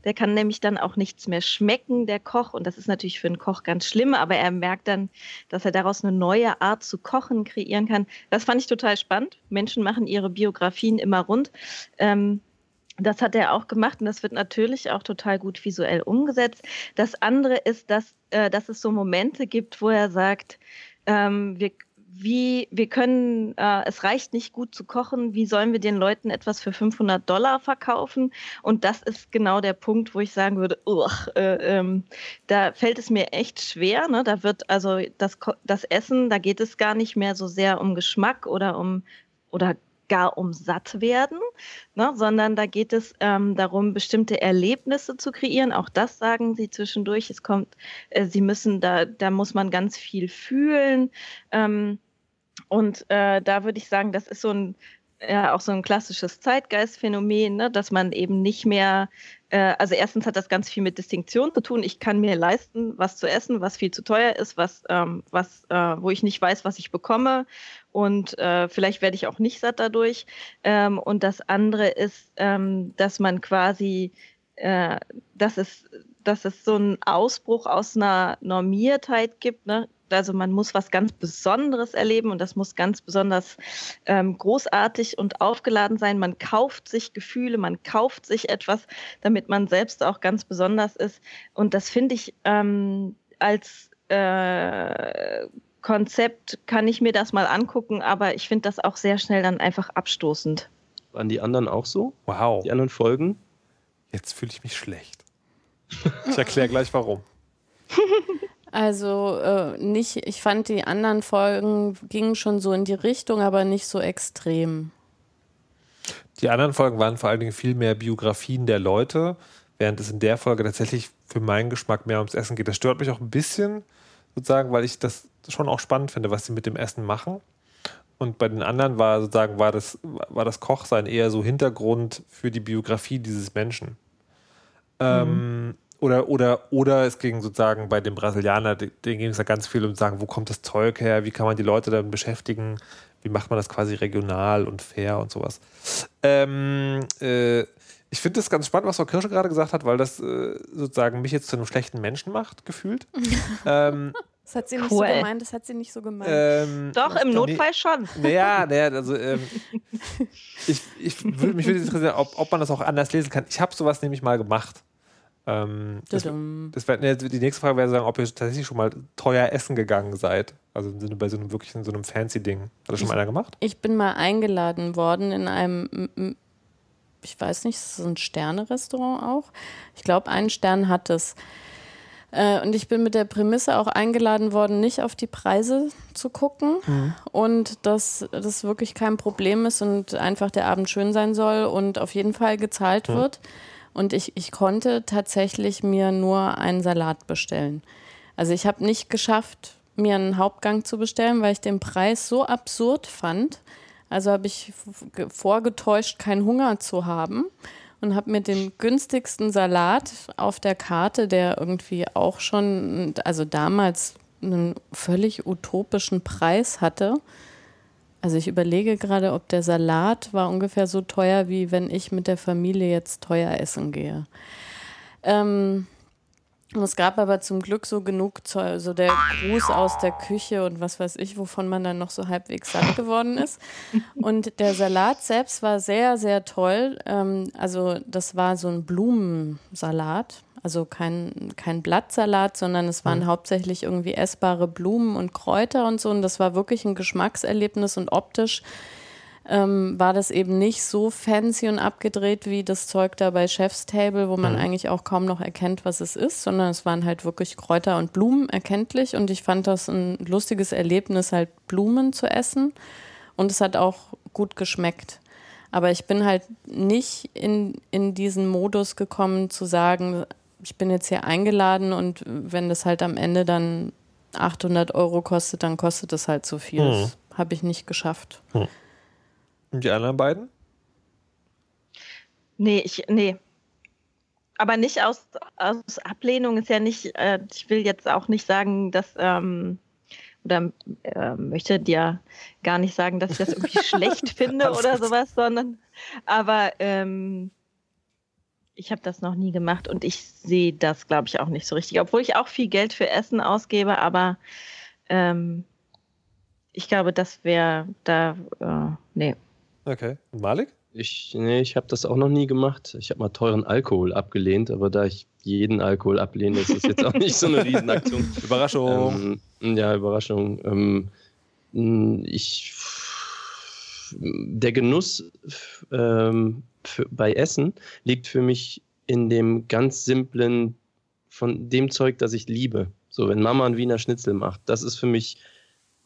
Der kann nämlich dann auch nichts mehr schmecken, der Koch. Und das ist natürlich für einen Koch ganz schlimm, aber er merkt dann, dass er daraus eine neue Art zu kochen kreieren kann. Das fand ich total spannend. Menschen machen ihre Biografien immer rund. Ähm, das hat er auch gemacht und das wird natürlich auch total gut visuell umgesetzt. Das andere ist, dass, äh, dass es so Momente gibt, wo er sagt, ähm, wir wie wir können, äh, es reicht nicht gut zu kochen, wie sollen wir den Leuten etwas für 500 Dollar verkaufen? Und das ist genau der Punkt, wo ich sagen würde, uch, äh, ähm, da fällt es mir echt schwer. Ne? Da wird also das, das Essen, da geht es gar nicht mehr so sehr um Geschmack oder um oder gar um satt werden, ne, sondern da geht es ähm, darum, bestimmte Erlebnisse zu kreieren. Auch das sagen sie zwischendurch. Es kommt, äh, sie müssen da, da muss man ganz viel fühlen. Ähm, und äh, da würde ich sagen, das ist so ein ja auch so ein klassisches Zeitgeistphänomen, ne, dass man eben nicht mehr, äh, also erstens hat das ganz viel mit Distinktion zu tun. Ich kann mir leisten, was zu essen, was viel zu teuer ist, was, ähm, was, äh, wo ich nicht weiß, was ich bekomme und äh, vielleicht werde ich auch nicht satt dadurch. Ähm, und das andere ist, ähm, dass man quasi, äh, dass es dass es so einen Ausbruch aus einer Normiertheit gibt, ne? also man muss was ganz Besonderes erleben und das muss ganz besonders ähm, großartig und aufgeladen sein. Man kauft sich Gefühle, man kauft sich etwas, damit man selbst auch ganz besonders ist. Und das finde ich ähm, als äh, Konzept kann ich mir das mal angucken, aber ich finde das auch sehr schnell dann einfach abstoßend. Waren die anderen auch so? Wow. Die anderen Folgen? Jetzt fühle ich mich schlecht. Ich erkläre gleich warum. Also äh, nicht, ich fand die anderen Folgen gingen schon so in die Richtung, aber nicht so extrem. Die anderen Folgen waren vor allen Dingen viel mehr Biografien der Leute, während es in der Folge tatsächlich für meinen Geschmack mehr ums Essen geht. Das stört mich auch ein bisschen, sozusagen, weil ich das schon auch spannend finde, was sie mit dem Essen machen. Und bei den anderen war sozusagen war das, war das Kochsein eher so Hintergrund für die Biografie dieses Menschen. Ähm, mhm. Oder, oder, oder es ging sozusagen bei dem Brasilianer, den ging es ja ganz viel um zu sagen, wo kommt das Zeug her, wie kann man die Leute dann beschäftigen, wie macht man das quasi regional und fair und sowas. Ähm, äh, ich finde das ganz spannend, was Frau Kirsche gerade gesagt hat, weil das äh, sozusagen mich jetzt zu einem schlechten Menschen macht, gefühlt. [laughs] ähm, das hat sie nicht cool. so gemeint, das hat sie nicht so gemeint. Ähm, Doch, im Notfall nee, schon. Naja, naja, also ähm, [laughs] ich, ich würd, mich würde interessieren, ob, ob man das auch anders lesen kann. Ich habe sowas nämlich mal gemacht. Ähm, das, das wär, ne, die nächste Frage wäre sagen, ob ihr tatsächlich schon mal teuer essen gegangen seid. Also im Sinne bei so einem wirklich in so einem fancy Ding. Hat das schon ich, mal einer gemacht? Ich bin mal eingeladen worden in einem, ich weiß nicht, ist ein Sterne-Restaurant auch. Ich glaube, einen Stern hat es. Äh, und ich bin mit der Prämisse auch eingeladen worden, nicht auf die Preise zu gucken mhm. und dass das wirklich kein Problem ist und einfach der Abend schön sein soll und auf jeden Fall gezahlt mhm. wird. Und ich, ich konnte tatsächlich mir nur einen Salat bestellen. Also ich habe nicht geschafft, mir einen Hauptgang zu bestellen, weil ich den Preis so absurd fand. Also habe ich vorgetäuscht, keinen Hunger zu haben und habe mir den günstigsten Salat auf der Karte, der irgendwie auch schon, also damals einen völlig utopischen Preis hatte. Also ich überlege gerade, ob der Salat war ungefähr so teuer, wie wenn ich mit der Familie jetzt teuer essen gehe. Ähm, es gab aber zum Glück so genug, so also der Gruß aus der Küche und was weiß ich, wovon man dann noch so halbwegs satt geworden ist. [laughs] Und der Salat selbst war sehr, sehr toll. Ähm, also das war so ein Blumensalat, also kein, kein Blattsalat, sondern es waren mhm. hauptsächlich irgendwie essbare Blumen und Kräuter und so. Und das war wirklich ein Geschmackserlebnis und optisch ähm, war das eben nicht so fancy und abgedreht wie das Zeug da bei Chef's Table, wo man mhm. eigentlich auch kaum noch erkennt, was es ist, sondern es waren halt wirklich Kräuter und Blumen erkenntlich und ich fand das ein lustiges Erlebnis, halt Blumen zu essen und es hat auch gut geschmeckt. Aber ich bin halt nicht in, in diesen Modus gekommen zu sagen, ich bin jetzt hier eingeladen und wenn das halt am Ende dann 800 Euro kostet, dann kostet es halt so viel. Mhm. Das habe ich nicht geschafft. Mhm. Und die anderen beiden? Nee, ich, nee. Aber nicht aus, aus Ablehnung ist ja nicht, äh, ich will jetzt auch nicht sagen, dass, ähm, oder äh, möchte dir gar nicht sagen, dass ich das irgendwie [laughs] schlecht finde oder sowas, sondern, aber ähm, ich habe das noch nie gemacht und ich sehe das, glaube ich, auch nicht so richtig. Obwohl ich auch viel Geld für Essen ausgebe, aber ähm, ich glaube, das wäre da, äh, nee. Okay. Malik? Ich, nee, ich habe das auch noch nie gemacht. Ich habe mal teuren Alkohol abgelehnt, aber da ich jeden Alkohol ablehne, ist das jetzt auch nicht so eine Riesenaktion. [laughs] Überraschung. Ähm, ja, Überraschung. Ähm, ich, der Genuss ähm, für, bei Essen liegt für mich in dem ganz simplen, von dem Zeug, das ich liebe. So, wenn Mama ein Wiener Schnitzel macht, das ist für mich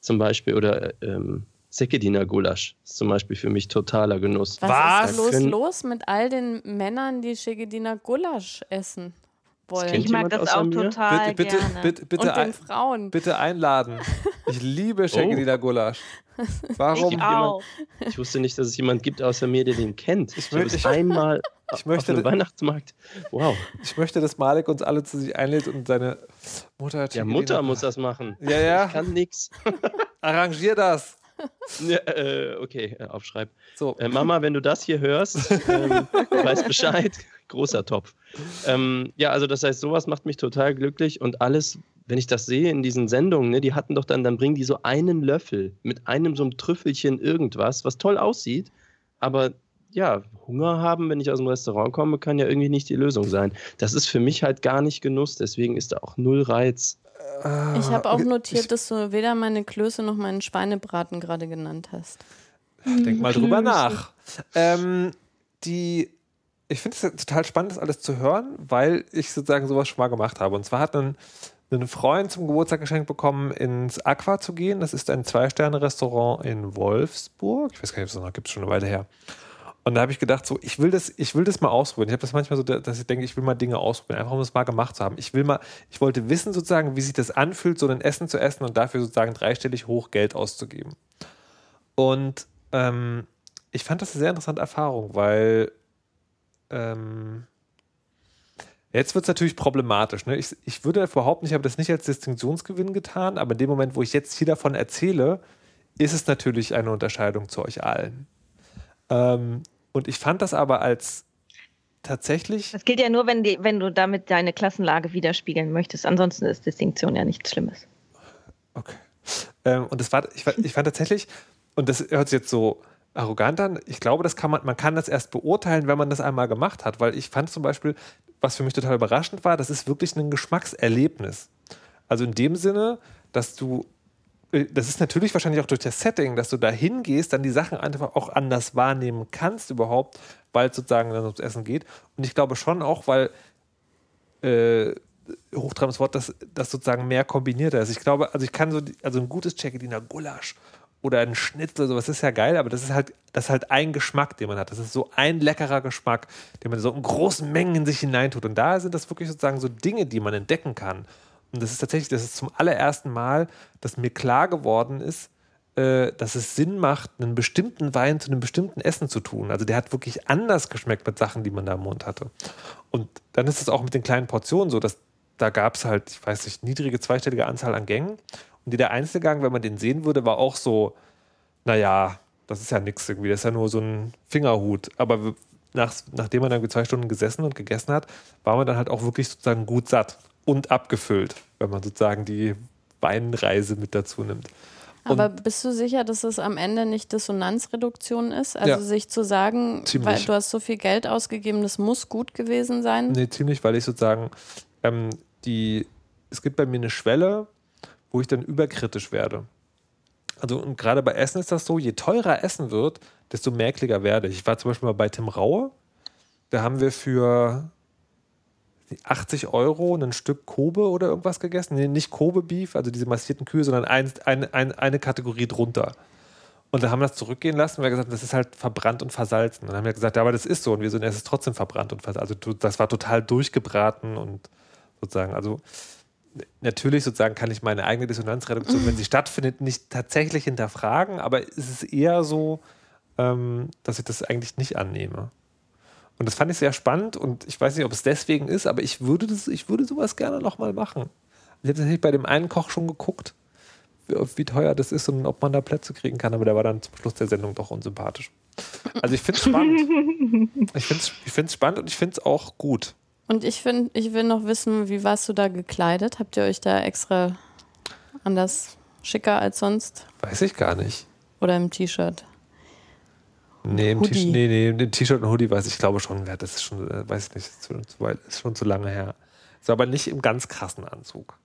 zum Beispiel, oder ähm, Sekediner Gulasch ist zum Beispiel für mich totaler Genuss. Was, Was? ist los, los mit all den Männern, die Sekediner Gulasch essen? Wollen. Ich mag das auch total bitte, gerne. Bitte, bitte, Und den Frauen. Bitte einladen. Ich liebe Sekediner oh. Gulasch. Warum? Ich, auch. ich wusste nicht, dass es jemand gibt außer mir, der den kennt. Ich, möchte ich einmal [laughs] ich möchte, auf dem Weihnachtsmarkt. Wow. Ich möchte, dass Malik uns alle zu sich einlädt und seine Mutter. Ja, Mutter muss das machen. Ja, ja. Ich kann nichts. [laughs] Arrangier das [laughs] ja, äh, okay, äh, aufschreib. So. Äh, Mama, wenn du das hier hörst, ähm, [laughs] weißt Bescheid. Großer Topf. Ähm, ja, also das heißt, sowas macht mich total glücklich und alles, wenn ich das sehe in diesen Sendungen, ne, die hatten doch dann, dann bringen die so einen Löffel mit einem so einem Trüffelchen irgendwas, was toll aussieht, aber ja, Hunger haben, wenn ich aus dem Restaurant komme, kann ja irgendwie nicht die Lösung sein. Das ist für mich halt gar nicht Genuss, deswegen ist da auch null Reiz. Ich habe auch notiert, dass du weder meine Klöße noch meinen Schweinebraten gerade genannt hast. Denk mal drüber nach. Ähm, die, ich finde es total spannend, das alles zu hören, weil ich sozusagen sowas schon mal gemacht habe. Und zwar hat ein, ein Freund zum Geburtstag geschenkt bekommen, ins Aqua zu gehen. Das ist ein Zwei-Sterne-Restaurant in Wolfsburg. Ich weiß gar nicht, ob es noch gibt, schon eine Weile her. Und da habe ich gedacht, so, ich will das, ich will das mal ausprobieren. Ich habe das manchmal so, dass ich denke, ich will mal Dinge ausprobieren, einfach um es mal gemacht zu haben. Ich will mal, ich wollte wissen sozusagen, wie sich das anfühlt, so ein Essen zu essen und dafür sozusagen dreistellig hoch Geld auszugeben. Und ähm, ich fand das eine sehr interessante Erfahrung, weil ähm, jetzt wird es natürlich problematisch. Ne? Ich, ich würde überhaupt nicht, ich habe das nicht als Distinktionsgewinn getan, aber in dem Moment, wo ich jetzt hier davon erzähle, ist es natürlich eine Unterscheidung zu euch allen. Ähm, und ich fand das aber als tatsächlich. Das gilt ja nur, wenn, die, wenn du damit deine Klassenlage widerspiegeln möchtest. Ansonsten ist Distinktion ja nichts Schlimmes. Okay. Ähm, und das war, ich, ich fand tatsächlich, und das hört sich jetzt so arrogant an, ich glaube, das kann man, man kann das erst beurteilen, wenn man das einmal gemacht hat, weil ich fand zum Beispiel, was für mich total überraschend war, das ist wirklich ein Geschmackserlebnis. Also in dem Sinne, dass du das ist natürlich wahrscheinlich auch durch das Setting, dass du da hingehst, dann die Sachen einfach auch anders wahrnehmen kannst überhaupt, weil es sozusagen dann ums Essen geht. Und ich glaube schon auch, weil äh, hochtreibendes Wort, dass das sozusagen mehr kombinierter ist. Ich glaube, also ich kann so, also ein gutes Cecchediner Gulasch oder ein Schnitzel, sowas ist ja geil, aber das ist halt, das ist halt ein Geschmack, den man hat. Das ist so ein leckerer Geschmack, den man so in großen Mengen in sich hineintut. Und da sind das wirklich sozusagen so Dinge, die man entdecken kann. Und das ist tatsächlich, das ist zum allerersten Mal, dass mir klar geworden ist, äh, dass es Sinn macht, einen bestimmten Wein zu einem bestimmten Essen zu tun. Also der hat wirklich anders geschmeckt mit Sachen, die man da im Mund hatte. Und dann ist es auch mit den kleinen Portionen so, dass da gab es halt, ich weiß nicht, niedrige zweistellige Anzahl an Gängen. Und jeder Einzelgang, wenn man den sehen würde, war auch so, naja, das ist ja nichts irgendwie, das ist ja nur so ein Fingerhut. Aber nach, nachdem man dann zwei Stunden gesessen und gegessen hat, war man dann halt auch wirklich sozusagen gut satt und abgefüllt, wenn man sozusagen die Weinreise mit dazu nimmt. Aber bist du sicher, dass es am Ende nicht Dissonanzreduktion ist? Also ja, sich zu sagen, weil du hast so viel Geld ausgegeben, das muss gut gewesen sein? Nee, ziemlich, weil ich sozusagen ähm, die, es gibt bei mir eine Schwelle, wo ich dann überkritisch werde. Also und gerade bei Essen ist das so, je teurer Essen wird, desto merklicher werde ich. Ich war zum Beispiel mal bei Tim Raue, da haben wir für 80 Euro ein Stück Kobe oder irgendwas gegessen. Nee, nicht Kobe Beef, also diese massierten Kühe, sondern ein, ein, ein, eine Kategorie drunter. Und dann haben wir das zurückgehen lassen und wir haben gesagt, das ist halt verbrannt und versalzen. Und dann haben wir gesagt, ja, aber das ist so. Und wir so, es ist trotzdem verbrannt und versalzen. Also das war total durchgebraten und sozusagen, also natürlich sozusagen kann ich meine eigene Dissonanzreduktion, wenn sie stattfindet, nicht tatsächlich hinterfragen, aber es ist eher so, ähm, dass ich das eigentlich nicht annehme. Und das fand ich sehr spannend und ich weiß nicht, ob es deswegen ist, aber ich würde das, ich würde sowas gerne nochmal machen. Ich habe tatsächlich bei dem einen Koch schon geguckt, wie, wie, teuer das ist und ob man da Plätze kriegen kann, aber der war dann zum Schluss der Sendung doch unsympathisch. Also ich finde es spannend. [laughs] ich finde es ich spannend und ich finde es auch gut. Und ich finde, ich will noch wissen, wie warst du da gekleidet? Habt ihr euch da extra anders schicker als sonst? Weiß ich gar nicht. Oder im T-Shirt? Nee, im T-Shirt nee, T-Shirt und Hoodie weiß ich glaube schon, das ist schon, äh, weiß ich nicht, ist, zu, ist schon zu lange her. Ist aber nicht im ganz krassen Anzug.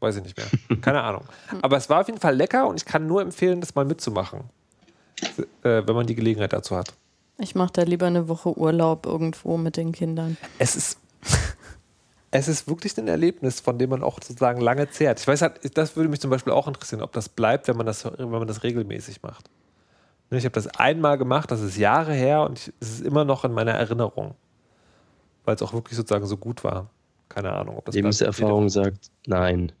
Weiß ich nicht mehr. [laughs] Keine Ahnung. Aber es war auf jeden Fall lecker und ich kann nur empfehlen, das mal mitzumachen. Äh, wenn man die Gelegenheit dazu hat. Ich mache da lieber eine Woche Urlaub irgendwo mit den Kindern. Es ist, es ist wirklich ein Erlebnis, von dem man auch sozusagen lange zehrt. Ich weiß halt, das würde mich zum Beispiel auch interessieren, ob das bleibt, wenn man das, wenn man das regelmäßig macht. Ne, ich habe das einmal gemacht, das ist Jahre her und ich, es ist immer noch in meiner Erinnerung, weil es auch wirklich sozusagen so gut war. Keine Ahnung, ob das Lebenserfahrung sagt nein.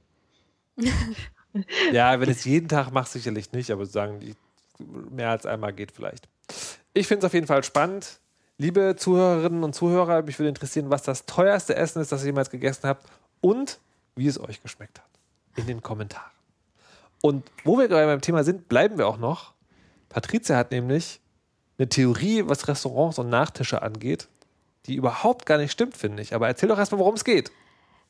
ja, wenn es jeden Tag macht, sicherlich nicht, aber sozusagen mehr als einmal geht vielleicht. Ich finde es auf jeden Fall spannend. Liebe Zuhörerinnen und Zuhörer, mich würde interessieren, was das teuerste Essen ist, das ihr jemals gegessen habt und wie es euch geschmeckt hat. In den Kommentaren. Und wo wir gerade beim Thema sind, bleiben wir auch noch Patricia hat nämlich eine Theorie, was Restaurants und Nachtische angeht, die überhaupt gar nicht stimmt, finde ich. Aber erzähl doch erstmal, worum es geht.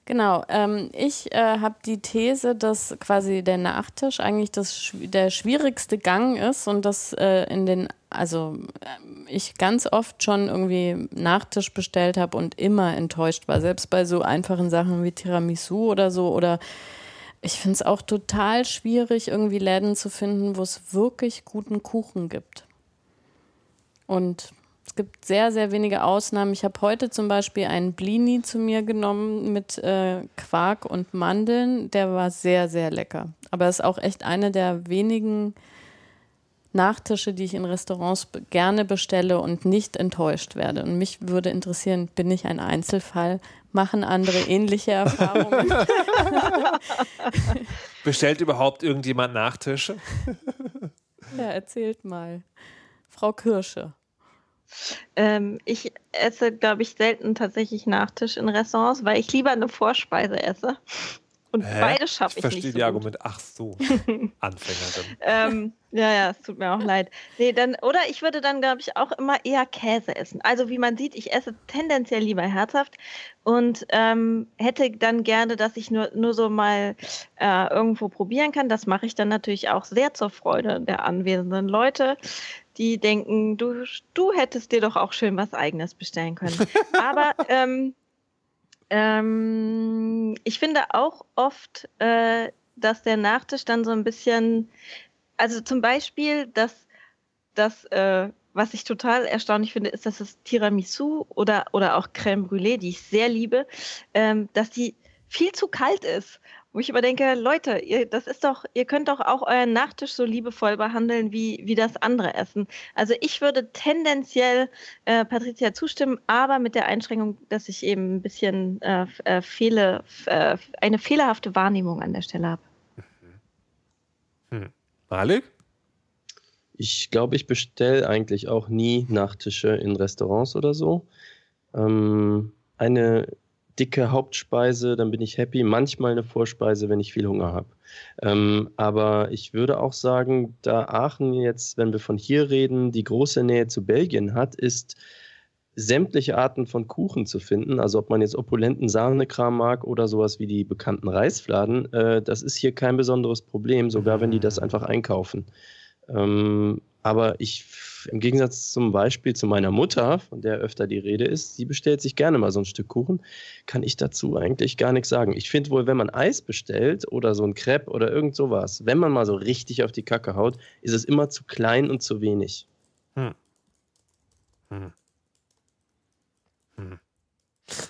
Genau, ähm, ich äh, habe die These, dass quasi der Nachtisch eigentlich das, der schwierigste Gang ist und dass äh, in den, also äh, ich ganz oft schon irgendwie Nachtisch bestellt habe und immer enttäuscht war, selbst bei so einfachen Sachen wie Tiramisu oder so oder ich finde es auch total schwierig, irgendwie Läden zu finden, wo es wirklich guten Kuchen gibt. Und es gibt sehr, sehr wenige Ausnahmen. Ich habe heute zum Beispiel einen Blini zu mir genommen mit äh, Quark und Mandeln. Der war sehr, sehr lecker. Aber es ist auch echt eine der wenigen Nachtische, die ich in Restaurants gerne bestelle und nicht enttäuscht werde. Und mich würde interessieren, bin ich ein Einzelfall? Machen andere ähnliche Erfahrungen? [laughs] Bestellt überhaupt irgendjemand Nachtische? [laughs] ja, erzählt mal. Frau Kirsche. Ähm, ich esse, glaube ich, selten tatsächlich Nachtisch in Restaurants, weil ich lieber eine Vorspeise esse. Und Hä? beide schaffe ich, ich nicht. Ich verstehe so die Argumente. Ach so, [laughs] Anfängerin. ähm, ja, ja, es tut mir auch leid. Nee, dann, oder ich würde dann, glaube ich, auch immer eher Käse essen. Also wie man sieht, ich esse tendenziell lieber herzhaft und ähm, hätte dann gerne, dass ich nur, nur so mal äh, irgendwo probieren kann. Das mache ich dann natürlich auch sehr zur Freude der anwesenden Leute die denken, du, du hättest dir doch auch schön was eigenes bestellen können. [laughs] Aber ähm, ähm, ich finde auch oft, äh, dass der Nachtisch dann so ein bisschen, also zum Beispiel, dass das, äh, was ich total erstaunlich finde, ist, dass das Tiramisu oder, oder auch Crème Brûlée, die ich sehr liebe, ähm, dass die viel zu kalt ist. Wo ich aber denke, Leute, ihr, das ist doch, ihr könnt doch auch euren Nachtisch so liebevoll behandeln wie, wie das andere Essen. Also ich würde tendenziell äh, Patricia zustimmen, aber mit der Einschränkung, dass ich eben ein bisschen äh, äh, fehle, äh, eine fehlerhafte Wahrnehmung an der Stelle habe. Hm. Malik? Ich glaube, ich bestelle eigentlich auch nie Nachtische in Restaurants oder so. Ähm, eine dicke Hauptspeise, dann bin ich happy. Manchmal eine Vorspeise, wenn ich viel Hunger habe. Ähm, aber ich würde auch sagen, da Aachen jetzt, wenn wir von hier reden, die große Nähe zu Belgien hat, ist sämtliche Arten von Kuchen zu finden. Also ob man jetzt opulenten Sahnekram mag oder sowas wie die bekannten Reisfladen, äh, das ist hier kein besonderes Problem, sogar wenn die das einfach einkaufen. Ähm, aber ich, im Gegensatz zum Beispiel zu meiner Mutter, von der öfter die Rede ist, sie bestellt sich gerne mal so ein Stück Kuchen, kann ich dazu eigentlich gar nichts sagen. Ich finde wohl, wenn man Eis bestellt oder so ein Crepe oder irgend sowas, wenn man mal so richtig auf die Kacke haut, ist es immer zu klein und zu wenig. Hm. Hm. Hm.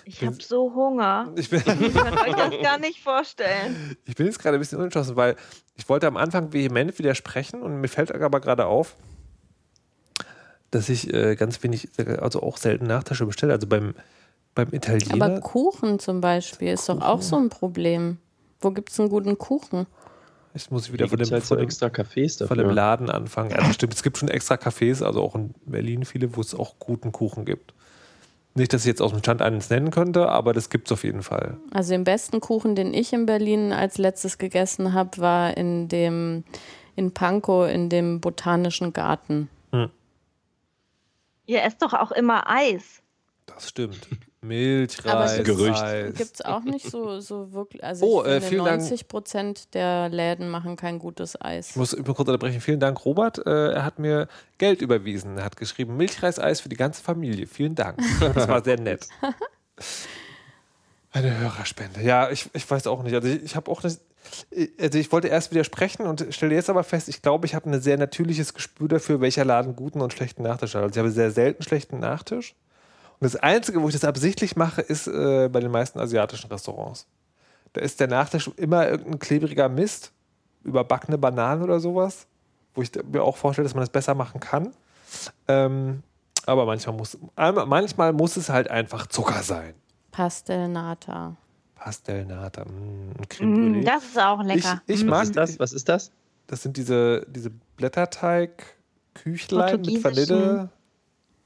Ich habe so Hunger. Ich, bin, ich kann euch das gar nicht vorstellen. [laughs] Ich bin jetzt gerade ein bisschen unentschlossen, weil ich wollte am Anfang vehement widersprechen und mir fällt aber gerade auf, dass ich äh, ganz wenig, also auch selten Nachtische bestelle. Also beim, beim Italiener. Aber Kuchen zum Beispiel ist doch auch so ein Problem. Wo gibt es einen guten Kuchen? Jetzt muss ich wieder von dem, halt von, so extra Cafés dafür. von dem Laden anfangen. Also stimmt, es gibt schon extra Cafés, also auch in Berlin viele, wo es auch guten Kuchen gibt. Nicht, dass ich jetzt aus dem Stand eines nennen könnte, aber das gibt es auf jeden Fall. Also den besten Kuchen, den ich in Berlin als letztes gegessen habe, war in dem in Pankow in dem botanischen Garten. Hm. Ihr esst doch auch immer Eis. Das stimmt. [laughs] Milchreis. Aber Gerücht. Gibt es auch nicht so, so wirklich. Also oh, ich äh, finde, 90 Prozent der Läden machen kein gutes Eis. Ich muss kurz unterbrechen. Vielen Dank, Robert. Äh, er hat mir Geld überwiesen. Er hat geschrieben: Milchreiseis für die ganze Familie. Vielen Dank. [laughs] Das war sehr nett. Eine Hörerspende. Ja, ich, ich weiß auch nicht. Also ich, ich habe auch eine, also ich wollte erst widersprechen und stelle jetzt aber fest, ich glaube, ich habe ein sehr natürliches Gespür dafür, welcher Laden guten und schlechten Nachtisch hat. Also ich habe sehr selten schlechten Nachtisch. Und das Einzige, wo ich das absichtlich mache, ist äh, bei den meisten asiatischen Restaurants. Da ist der Nachtisch immer irgendein klebriger Mist, überbackene Bananen oder sowas, wo ich mir auch vorstelle, dass man das besser machen kann. Ähm, aber manchmal muss, manchmal muss es halt einfach Zucker sein. Pastelnata. Pastelnata. Mh, mm, das ist auch lecker. Ich, ich mag Was ist das? Was ist das? Das sind diese, diese Blätterteig-Küchlein mit Vanille.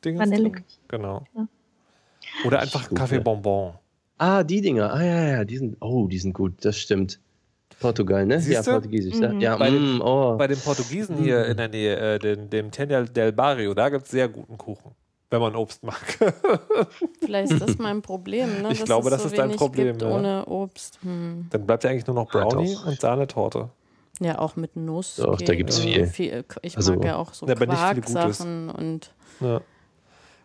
Vanille. Genau. Ja. Oder einfach Kaffeebonbon. Ah, die Dinger. Ah, ja, ja, die sind, oh, die sind gut, das stimmt. Portugal, ne? Siehst ja, Portugiesisch. Mhm. Ja, bei, den, mm, oh. bei den Portugiesen hier mhm. in der Nähe, äh, dem, dem Tenial del Barrio, da gibt es sehr guten Kuchen, wenn man Obst mag. [laughs] Vielleicht ist das mein Problem, ne? Ich Dass glaube, das so ist dein Problem. Ja. Ohne Obst. Hm. Dann bleibt ja eigentlich nur noch Brownie ja, und Sahnetorte. Ja, auch mit Nuss. Doch, da gibt es viel. viel. Ich also, mag ja auch so ja, Quark-Sachen und. Ja.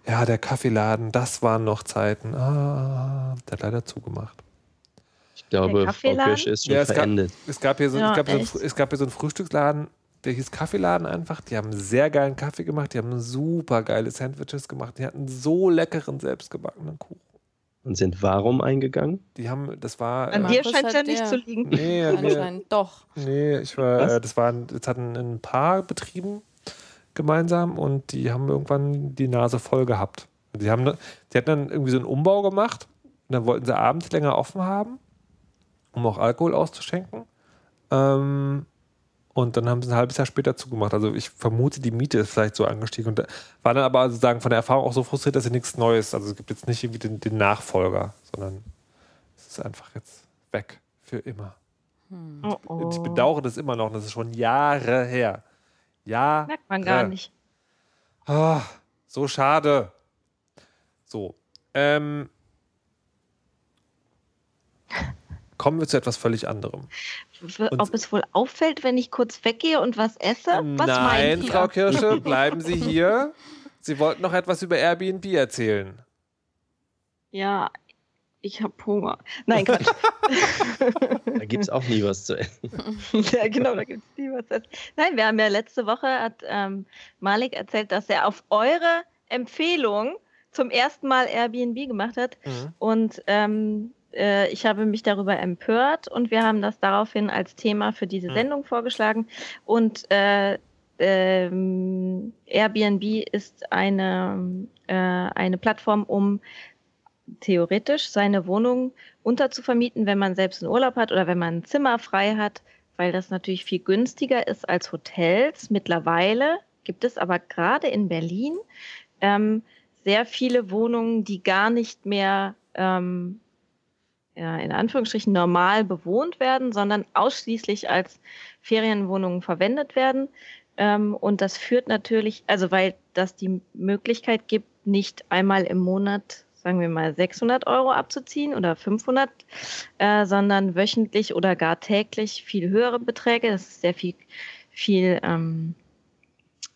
Ja, der Kaffeeladen, das waren noch Zeiten. Ah, der hat leider zugemacht. Ich glaube, Frau Kirsch ist schon ja, es verendet. Gab, es, gab hier so, ja, es, gab so ein, es gab hier so einen Frühstücksladen, der hieß Kaffeeladen einfach. Die haben sehr geilen Kaffee gemacht, die haben super geile Sandwiches gemacht, die hatten so leckeren selbstgebackenen Kuchen. Und sind warum eingegangen? Die haben, das war. An äh, dir scheint es ja nicht zu liegen. [laughs] Nee, anscheinend doch. Nee, ich war, äh, das waren, das hatten ein paar betrieben gemeinsam und die haben irgendwann die Nase voll gehabt. Die, haben, die hatten dann irgendwie so einen Umbau gemacht und dann wollten sie abends länger offen haben, um auch Alkohol auszuschenken. Ähm, und dann haben sie ein halbes Jahr später zugemacht. Also ich vermute, die Miete ist vielleicht so angestiegen. Und war dann aber sozusagen von der Erfahrung auch so frustriert, dass sie nichts Neues. Also es gibt jetzt nicht irgendwie den, den Nachfolger, sondern es ist einfach jetzt weg für immer. Hm. Oh oh. Ich bedauere das immer noch. Das ist schon Jahre her. Ja. Merkt man gar nicht. Ah, so schade. So. Ähm, kommen wir zu etwas völlig anderem. Und Ob es wohl auffällt, wenn ich kurz weggehe und was esse? Was Nein, Frau Kirsche, [laughs] bleiben Sie hier. Sie wollten noch etwas über Airbnb erzählen. Ja, ich habe Hunger. Nein, Quatsch. [laughs] [laughs] da gibt es auch nie was zu essen. [laughs] ja, genau, da gibt es nie was zu essen. Nein, wir haben ja letzte Woche, hat ähm, Malik erzählt, dass er auf eure Empfehlung zum ersten Mal Airbnb gemacht hat. Mhm. Und ähm, äh, ich habe mich darüber empört und wir haben das daraufhin als Thema für diese mhm. Sendung vorgeschlagen. Und äh, ähm, Airbnb ist eine, äh, eine Plattform, um theoretisch seine Wohnung unterzuvermieten, wenn man selbst einen Urlaub hat oder wenn man ein Zimmer frei hat, weil das natürlich viel günstiger ist als Hotels. Mittlerweile gibt es aber gerade in Berlin ähm, sehr viele Wohnungen, die gar nicht mehr ähm, ja, in Anführungsstrichen normal bewohnt werden, sondern ausschließlich als Ferienwohnungen verwendet werden. Ähm, und das führt natürlich, also weil das die Möglichkeit gibt, nicht einmal im Monat, sagen wir mal, 600 Euro abzuziehen oder 500, äh, sondern wöchentlich oder gar täglich viel höhere Beträge. Das ist sehr viel, viel ähm,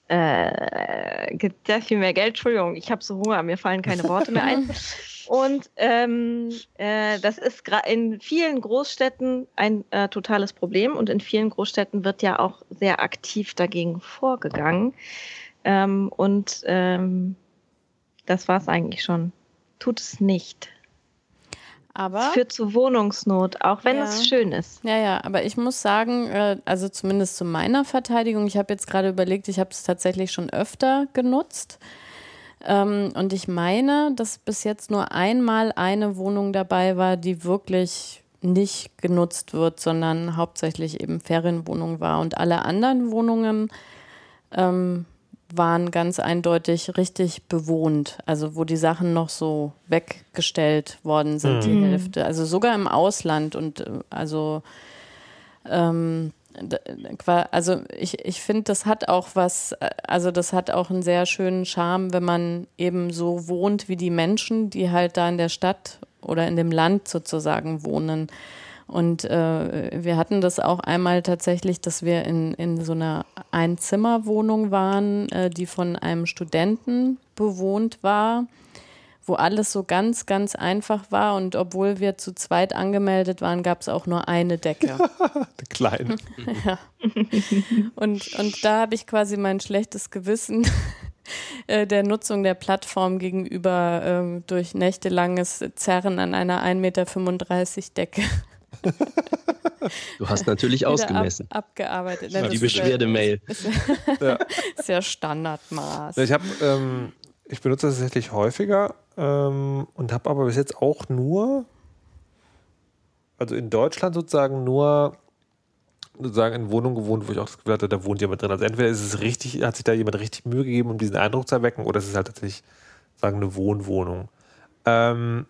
äh, gibt sehr viel mehr Geld. Entschuldigung, ich habe so Hunger, mir fallen keine Worte mehr ein. [laughs] Und ähm, äh, das ist in vielen Großstädten ein äh, totales Problem und in vielen Großstädten wird ja auch sehr aktiv dagegen vorgegangen. Ähm, und ähm, das war es eigentlich schon. Tut es nicht. Aber es führt zu Wohnungsnot, auch wenn ja. es schön ist. Ja, ja, aber ich muss sagen, äh, also zumindest zu meiner Verteidigung, ich habe jetzt gerade überlegt, ich habe es tatsächlich schon öfter genutzt. Ähm, und ich meine, dass bis jetzt nur einmal eine Wohnung dabei war, die wirklich nicht genutzt wird, sondern hauptsächlich eben Ferienwohnung war. Und alle anderen Wohnungen ähm, waren ganz eindeutig richtig bewohnt, also wo die Sachen noch so weggestellt worden sind, mhm. die Hälfte. Also sogar im Ausland und äh, also ähm, also ich, ich finde, das hat auch was, also das hat auch einen sehr schönen Charme, wenn man eben so wohnt wie die Menschen, die halt da in der Stadt oder in dem Land sozusagen wohnen. Und äh, wir hatten das auch einmal tatsächlich, dass wir in, in so einer Einzimmerwohnung waren, äh, die von einem Studenten bewohnt war wo alles so ganz, ganz einfach war. Und obwohl wir zu zweit angemeldet waren, gab es auch nur eine Decke. [laughs] Die kleine. [laughs] ja. Und, und da habe ich quasi mein schlechtes Gewissen [laughs] äh, der Nutzung der Plattform gegenüber ähm, durch nächtelanges Zerren an einer 1,35 Meter Decke. [laughs] Du hast natürlich ausgemessen. Ab, abgearbeitet. Ja, die Beschwerdemail. Ist, [laughs] ja. ist ja Standardmaß. Ich habe ähm, ich benutze das tatsächlich häufiger ähm, und habe aber bis jetzt auch nur, also in Deutschland sozusagen nur sozusagen in Wohnungen gewohnt, wo ich auch das Gefühl hatte, da wohnt jemand drin. Also entweder ist es richtig, hat sich da jemand richtig Mühe gegeben, um diesen Eindruck zu erwecken, oder es ist halt tatsächlich sagen eine Wohnwohnung. Ähm,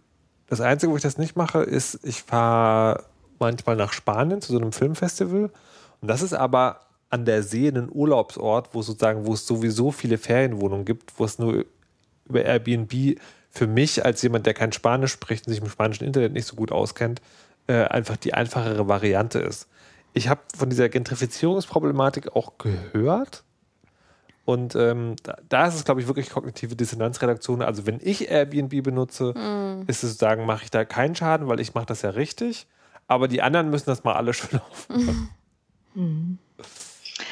das Einzige, wo ich das nicht mache, ist, ich fahre manchmal nach Spanien zu so einem Filmfestival. Und das ist aber an der See ein Urlaubsort, wo sozusagen, wo es sowieso viele Ferienwohnungen gibt, wo es nur über Airbnb für mich als jemand, der kein Spanisch spricht und sich im spanischen Internet nicht so gut auskennt, äh, einfach die einfachere Variante ist. Ich habe von dieser Gentrifizierungsproblematik auch gehört. Und ähm, da, da, ist es, glaube ich, wirklich kognitive Dissonanzredaktion. Also wenn ich Airbnb benutze, mm. ist es sozusagen, mache ich da keinen Schaden, weil ich mache das ja richtig. Aber die anderen müssen das mal alle [laughs] schön aufmachen. Mm.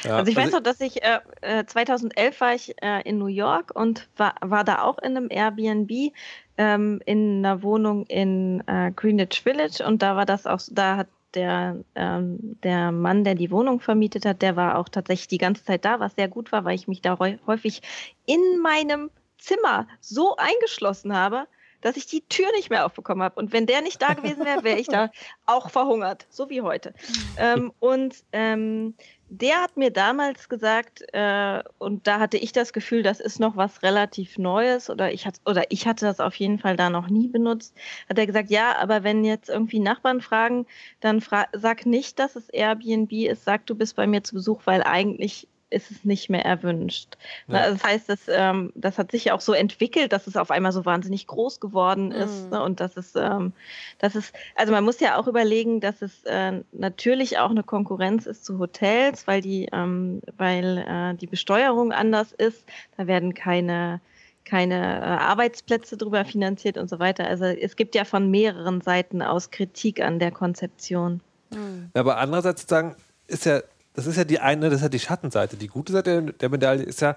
Ja, also ich weiß also noch, dass ich äh, 2011 äh, war ich äh, in New York und war, war da auch in einem Airbnb ähm, in einer Wohnung in äh, Greenwich Village und da war das auch, da hat der, ähm, der Mann, der die Wohnung vermietet hat, der war auch tatsächlich die ganze Zeit da, was sehr gut war, weil ich mich da häufig in meinem Zimmer so eingeschlossen habe, dass ich die Tür nicht mehr aufbekommen habe. Und wenn der nicht da gewesen wäre, wäre ich da auch verhungert, so wie heute. [laughs] Ähm, und ähm, der hat mir damals gesagt, äh, und da hatte ich das Gefühl, das ist noch was relativ Neues oder ich hatte, oder ich hatte das auf jeden Fall da noch nie benutzt, hat er gesagt, ja, aber wenn jetzt irgendwie Nachbarn fragen, dann fra sag nicht, dass es Airbnb ist, sag, du bist bei mir zu Besuch, weil eigentlich ist es nicht mehr erwünscht. Ja. Also das heißt, das, ähm, das hat sich ja auch so entwickelt, dass es auf einmal so wahnsinnig groß geworden ist. Mhm. Ne? Und das ist, ähm, das ist, also man muss ja auch überlegen, dass es äh, natürlich auch eine Konkurrenz ist zu Hotels, weil die, ähm, weil äh, die Besteuerung anders ist. Da werden keine keine äh, Arbeitsplätze drüber finanziert und so weiter. Also es gibt ja von mehreren Seiten aus Kritik an der Konzeption. Mhm. Aber andererseits sozusagen ist ja das ist ja die eine, das ist ja die Schattenseite. Die gute Seite der Medaille ist ja,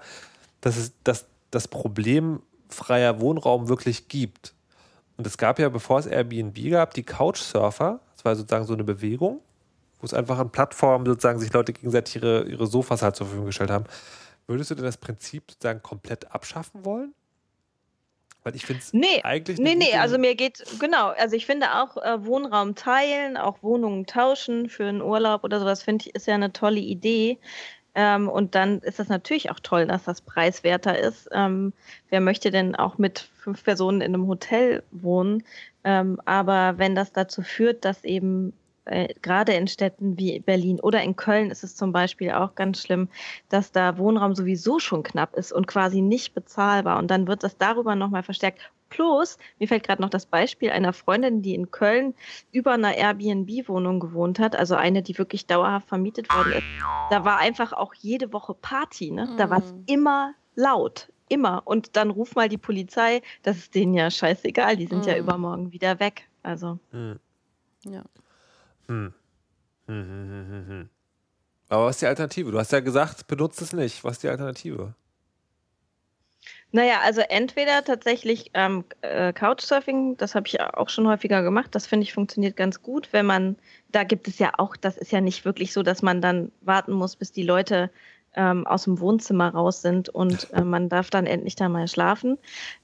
dass es dass das Problem freier Wohnraum wirklich gibt. Und es gab ja, bevor es Airbnb gab, die Couchsurfer. Das war sozusagen so eine Bewegung, wo es einfach an Plattformen sozusagen sich Leute gegenseitig ihre, ihre Sofas halt zur Verfügung gestellt haben. Würdest du denn das Prinzip sozusagen komplett abschaffen wollen? Weil ich finde es nee, eigentlich. Nee, nee, also mir geht, genau, also ich finde auch äh, Wohnraum teilen, auch Wohnungen tauschen für einen Urlaub oder sowas, finde ich, ist ja eine tolle Idee. Ähm, und dann ist das natürlich auch toll, dass das preiswerter ist. Ähm, wer möchte denn auch mit fünf Personen in einem Hotel wohnen? Ähm, aber wenn das dazu führt, dass eben äh, gerade in Städten wie Berlin oder in Köln ist es zum Beispiel auch ganz schlimm, dass da Wohnraum sowieso schon knapp ist und quasi nicht bezahlbar. Und dann wird das darüber nochmal verstärkt. Plus, mir fällt gerade noch das Beispiel einer Freundin, die in Köln über einer Airbnb-Wohnung gewohnt hat, also eine, die wirklich dauerhaft vermietet worden ist. Da war einfach auch jede Woche Party, ne? Da war es immer laut. Immer. Und dann ruf mal die Polizei, das ist denen ja scheißegal, die sind ja Mhm. übermorgen wieder weg. Also. Ja. Hm. Hm, hm, hm, hm. Aber was ist die Alternative? Du hast ja gesagt, benutzt es nicht. Was ist die Alternative? Naja, also entweder tatsächlich ähm, äh, Couchsurfing, das habe ich auch schon häufiger gemacht, das finde ich funktioniert ganz gut, wenn man, da gibt es ja auch, das ist ja nicht wirklich so, dass man dann warten muss, bis die Leute ähm, aus dem Wohnzimmer raus sind und äh, man darf dann endlich da mal schlafen.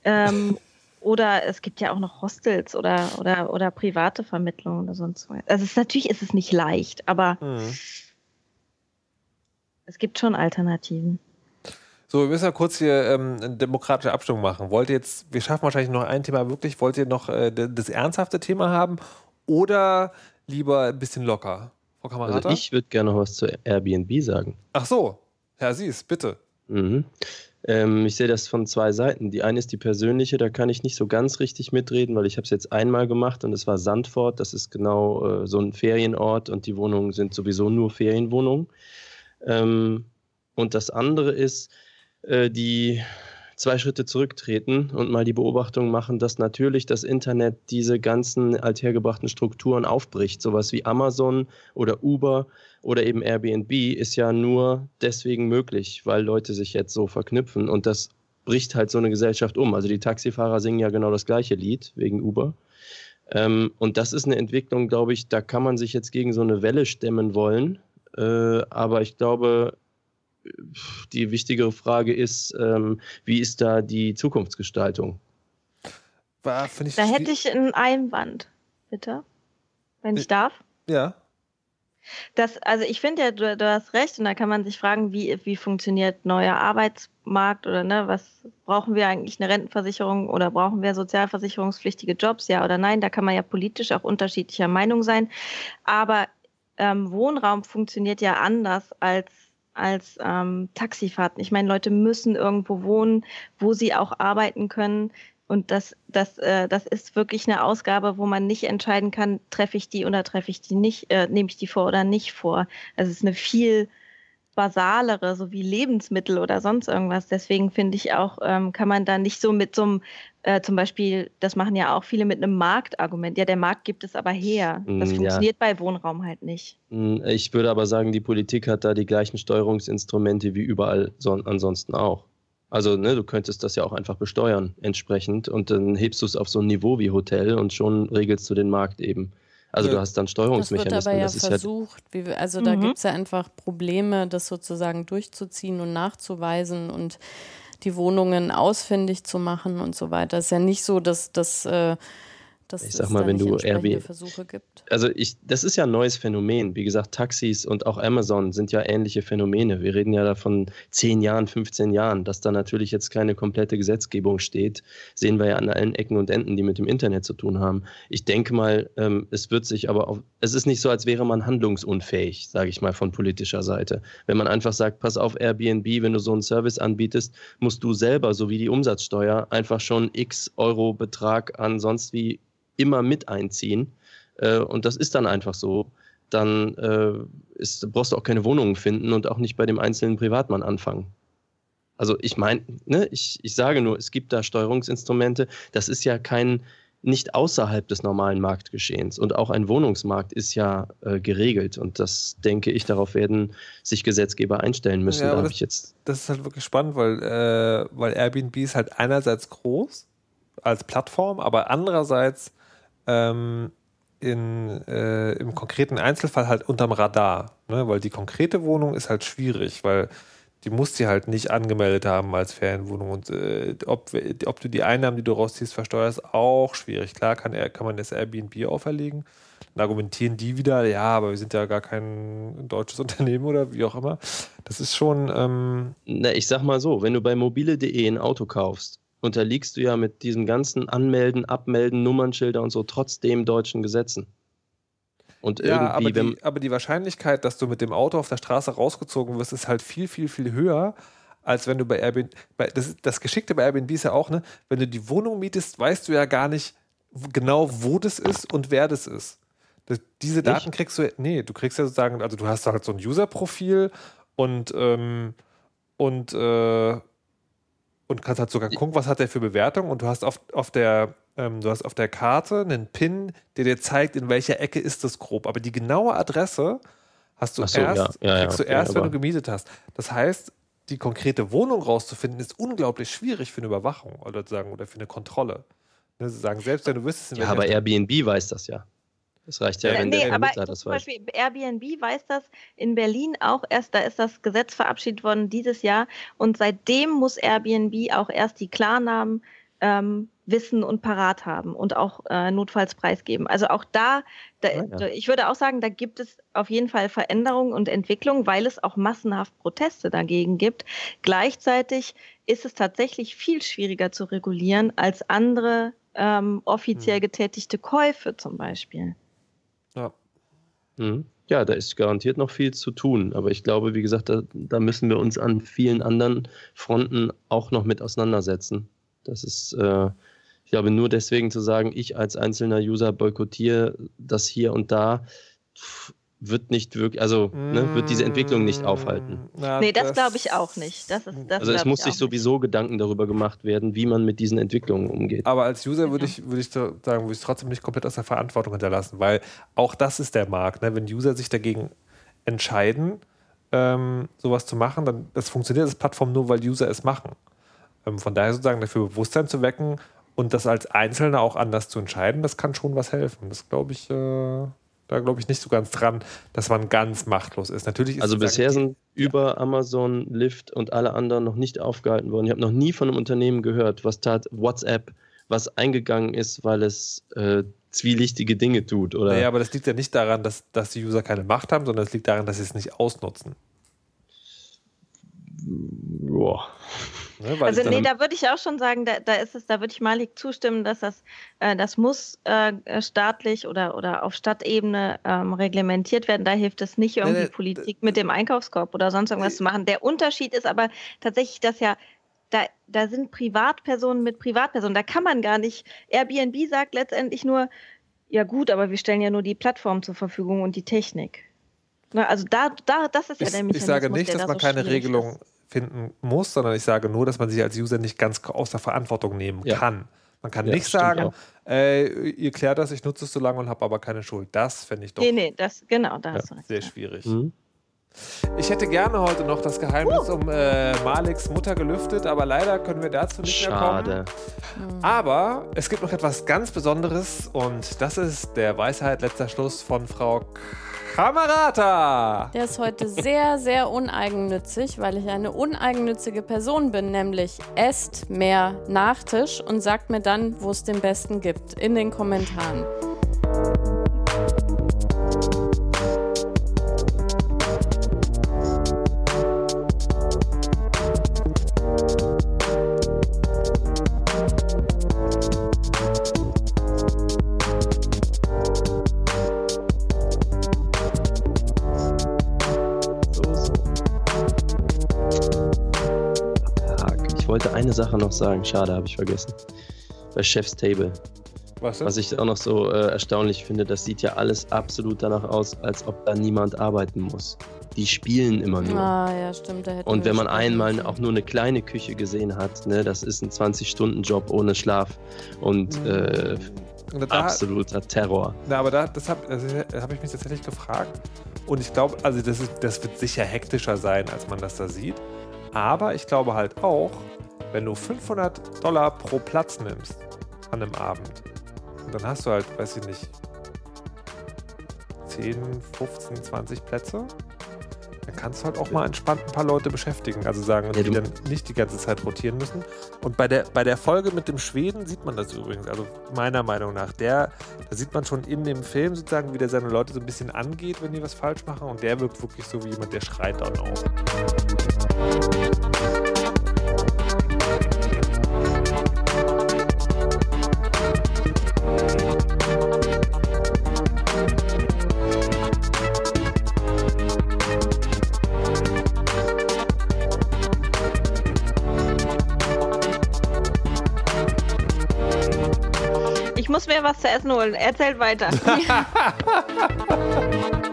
Ähm, oder es gibt ja auch noch Hostels oder, oder, oder private Vermittlungen oder sonst was. Also es ist, natürlich ist es nicht leicht, aber Hm. es gibt schon Alternativen. So, wir müssen ja kurz hier ähm, eine demokratische Abstimmung machen. Wollt ihr jetzt, wir schaffen wahrscheinlich noch ein Thema wirklich, wollt ihr noch äh, das ernsthafte Thema haben oder lieber ein bisschen locker? Frau Kamerata? Also ich würde gerne noch was zu Airbnb sagen. Ach so, Herr Sies, bitte. Mhm. Ähm, ich sehe das von zwei Seiten. Die eine ist die persönliche, da kann ich nicht so ganz richtig mitreden, weil ich habe es jetzt einmal gemacht und es war Sandford. Das ist genau äh, so ein Ferienort und die Wohnungen sind sowieso nur Ferienwohnungen. Ähm, und das andere ist, äh, die zwei Schritte zurücktreten und mal die Beobachtung machen, dass natürlich das Internet diese ganzen althergebrachten Strukturen aufbricht. Sowas wie Amazon oder Uber oder eben Airbnb ist ja nur deswegen möglich, weil Leute sich jetzt so verknüpfen und das bricht halt so eine Gesellschaft um. Also die Taxifahrer singen ja genau das gleiche Lied wegen Uber. Ähm, und das ist eine Entwicklung, glaube ich, da kann man sich jetzt gegen so eine Welle stemmen wollen. Äh, aber ich glaube, die wichtigere Frage ist, ähm, wie ist da die Zukunftsgestaltung? War, ich Da hätte ich einen Einwand, bitte, wenn ich darf. Ja. Das, also ich finde ja, du, du hast recht und da kann man sich fragen, wie, wie funktioniert neuer Arbeitsmarkt oder ne, was brauchen wir eigentlich eine Rentenversicherung oder brauchen wir sozialversicherungspflichtige Jobs, ja oder nein? Da kann man ja politisch auch unterschiedlicher Meinung sein. Aber ähm, Wohnraum funktioniert ja anders als als ähm, Taxifahrten. Ich meine, Leute müssen irgendwo wohnen, wo sie auch arbeiten können. Und das, das, äh, das ist wirklich eine Ausgabe, wo man nicht entscheiden kann, treffe ich die oder treffe ich die nicht, äh, nehme ich die vor oder nicht vor. Also es ist eine viel basalere, so wie Lebensmittel oder sonst irgendwas. Deswegen finde ich auch, ähm, kann man da nicht so mit so einem, äh, zum Beispiel, das machen ja auch viele mit einem Marktargument. Ja, der Markt gibt es aber her. Das Mm, ja. funktioniert bei Wohnraum halt nicht. Hm, Ich würde aber sagen, die Politik hat da die gleichen Steuerungsinstrumente wie überall son ansonsten auch. Also, ne, du könntest das ja auch einfach besteuern entsprechend und dann hebst du es auf so ein Niveau wie Hotel und schon regelst du den Markt eben. Also Ja. du hast dann Das wird Steuerungsmechanismen. aber ja das ja versucht. Wie, wir- also da Mhm. gibt es ja einfach Probleme, das sozusagen durchzuziehen und nachzuweisen und die Wohnungen ausfindig zu machen und so weiter. Es ist ja nicht so, dass, dass, äh, dass Ich sag mal, wenn du Airbnb Versuche gibt. also ich, das ist ja ein neues Phänomen. Wie gesagt, Taxis und auch Amazon sind ja ähnliche Phänomene. Wir reden ja davon 10 Jahren, 15 Jahren, dass da natürlich jetzt keine komplette Gesetzgebung steht. Sehen wir ja an allen Ecken und Enden, die mit dem Internet zu tun haben. Ich denke mal, ähm, es wird sich aber auf, es ist nicht so, als wäre man handlungsunfähig, sage ich mal, von politischer Seite. Wenn man einfach sagt, pass auf Airbnb, wenn du so einen Service anbietest, musst du selber, so wie die Umsatzsteuer, einfach schon x Euro Betrag an sonst wie immer mit einziehen. Äh, und das ist dann einfach so. Dann äh, ist, brauchst du auch keine Wohnungen finden und auch nicht bei dem einzelnen Privatmann anfangen. Also ich meine, ne, ich, ich sage nur, es gibt da Steuerungsinstrumente. Das ist ja kein, nicht außerhalb des normalen Marktgeschehens. Und auch ein Wohnungsmarkt ist ja äh, geregelt. Und das denke ich, darauf werden sich Gesetzgeber einstellen müssen. Ja, da das- ich jetzt. Das ist halt wirklich spannend, weil, äh, weil Airbnb ist halt einerseits groß als Plattform, aber andererseits ähm, in, äh, im konkreten Einzelfall halt unterm Radar. Ne? Weil die konkrete Wohnung ist halt schwierig, weil die muss die halt nicht angemeldet haben als Ferienwohnung. Und äh, ob, ob du die Einnahmen, die du rausziehst, versteuerst, auch schwierig. Klar kann, kann man das Airbnb auferlegen, Dann argumentieren die wieder, ja, aber wir sind ja gar kein deutsches [laughs] Unternehmen oder wie auch immer. Das ist schon. Ähm Na, ich sag mal so, wenn du bei mobile.de ein Auto kaufst, unterliegst du ja mit diesem ganzen Anmelden, Abmelden, Nummernschilder und so trotzdem deutschen Gesetzen. Und ja, aber die, aber die Wahrscheinlichkeit, dass du mit dem Auto auf der Straße rausgezogen wirst, ist halt viel, viel, viel höher, als wenn du bei Airbnb. Bei, das, das Geschickte bei Airbnb ist ja auch, ne, wenn du die Wohnung mietest, weißt du ja gar nicht genau, wo das ist und wer das ist. Das, diese Daten Nicht? kriegst du, nee, du kriegst ja sozusagen, also du hast halt so ein User-Profil und, ähm, und, äh, und kannst halt sogar gucken, was hat der für Bewertung und du hast auf, auf der ähm, du hast auf der Karte einen Pin, der dir zeigt, in welcher Ecke ist das grob. Aber die genaue Adresse hast du so, erst, ja. Ja, kriegst ja, du erst, wenn du gemietet hast. Das heißt, die konkrete Wohnung rauszufinden, ist unglaublich schwierig für eine Überwachung oder, sagen, oder für eine Kontrolle. Ne, sagen, selbst wenn du wüsstest, in Ja, aber Airbnb weiß das ja. Das reicht ja, wenn nee, der Vermittler das weiß. Zum Beispiel Airbnb weiß das in Berlin auch erst, da ist das Gesetz verabschiedet worden dieses Jahr und seitdem muss Airbnb auch erst die Klarnamen ähm, wissen und parat haben und auch äh, notfalls preisgeben. Also auch da, da ah, ja. ich würde auch sagen, da gibt es auf jeden Fall Veränderungen und Entwicklungen, weil es auch massenhaft Proteste dagegen gibt. Gleichzeitig ist es tatsächlich viel schwieriger zu regulieren als andere ähm, offiziell hm. getätigte Käufe zum Beispiel. Ja. Mhm. Ja, da ist garantiert noch viel zu tun. Aber ich glaube, wie gesagt, da, da müssen wir uns an vielen anderen Fronten auch noch mit auseinandersetzen. Das ist, äh, ich glaube, nur deswegen zu sagen, ich als einzelner User boykottiere das hier und da, wird nicht wirklich, also ne, wird diese Entwicklung nicht aufhalten. Na, nee, das, das glaube ich auch nicht. Das ist, das also es muss sich sowieso nicht. Gedanken darüber gemacht werden, wie man mit diesen Entwicklungen umgeht. Aber als User würde ich, würde ich sagen, würde ich es trotzdem nicht komplett aus der Verantwortung hinterlassen, weil auch das ist der Markt. Ne? Wenn User sich dagegen entscheiden, ähm, sowas zu machen, dann das funktioniert als Plattform nur, weil User es machen. Ähm, von daher sozusagen dafür Bewusstsein zu wecken und das als Einzelner auch anders zu entscheiden, das kann schon was helfen. Das glaube ich, äh, da glaube ich nicht so ganz dran, dass man ganz machtlos ist. Natürlich ist also bisher sind über Amazon, Lyft und alle anderen noch nicht aufgehalten worden. Ich habe noch nie von einem Unternehmen gehört, was tat WhatsApp, was eingegangen ist, weil es äh, zwielichtige Dinge tut. Oder? Naja, aber das liegt ja nicht daran, dass, dass die User keine Macht haben, sondern es liegt daran, dass sie es nicht ausnutzen. Boah. Ne, also nee, da würde ich auch schon sagen, da, da ist es, da würde ich Malik zustimmen, dass das, äh, das muss äh, staatlich oder, oder auf Stadtebene ähm, reglementiert werden. Da hilft es nicht irgendwie nee, Politik mit dem Einkaufskorb oder sonst irgendwas zu machen. Der Unterschied ist aber tatsächlich, dass ja da, da sind Privatpersonen mit Privatpersonen. Da kann man gar nicht. Airbnb sagt letztendlich nur, ja gut, aber wir stellen ja nur die Plattform zur Verfügung und die Technik. Na, also da, da, das ist ja der Mechanismus. Ich sage nicht, dass man so keine Regelung ist finden muss, sondern ich sage nur, dass man sich als User nicht ganz aus der Verantwortung nehmen ja. kann. Man kann ja, nicht sagen, äh, ihr klärt das, ich nutze es so lange und habe aber keine Schuld. Das fände ich doch. Nee, nee, das, genau, da ja. Sehr schwierig. Mhm. Ich hätte gerne heute noch das Geheimnis uh. um äh, Maliks Mutter gelüftet, aber leider können wir dazu nicht Schade. mehr kommen. Aber es gibt noch etwas ganz Besonderes und das ist der Weisheit letzter Schluss von Frau Kamerata. Der ist heute sehr, sehr uneigennützig, weil ich eine uneigennützige Person bin, nämlich esst mehr Nachtisch und sagt mir dann, wo es den besten gibt, in den Kommentaren. Eine Sache noch sagen. Schade, habe ich vergessen. Bei Chef's Table. Was, Was ich auch noch so äh, erstaunlich finde, das sieht ja alles absolut danach aus, als ob da niemand arbeiten muss. Die spielen immer nur. Ah, ja, stimmt. Und wenn man einmal auch nur eine kleine Küche gesehen hat, ne, das ist ein 20-Stunden-Job ohne Schlaf und mhm. äh, absoluter Terror. Na, aber da, das habe also, hab ich mich tatsächlich gefragt. Und ich glaube, also das, ist, das wird sicher hektischer sein, als man das da sieht. Aber ich glaube halt auch, wenn du 500 Dollar pro Platz nimmst an einem Abend, und dann hast du halt, weiß ich nicht, 10, 15, 20 Plätze, dann kannst du halt auch mal entspannt ein paar Leute beschäftigen. Also sagen, Ja, die dann nicht die ganze Zeit rotieren müssen. Und bei der, bei der Folge mit dem Schweden sieht man das übrigens. Also meiner Meinung nach. Der, da sieht man schon in dem Film sozusagen, wie der seine Leute so ein bisschen angeht, wenn die was falsch machen. Und der wirkt wirklich so wie jemand, der schreit dann auch. Was zu essen holen. Erzählt weiter. [laughs] [laughs]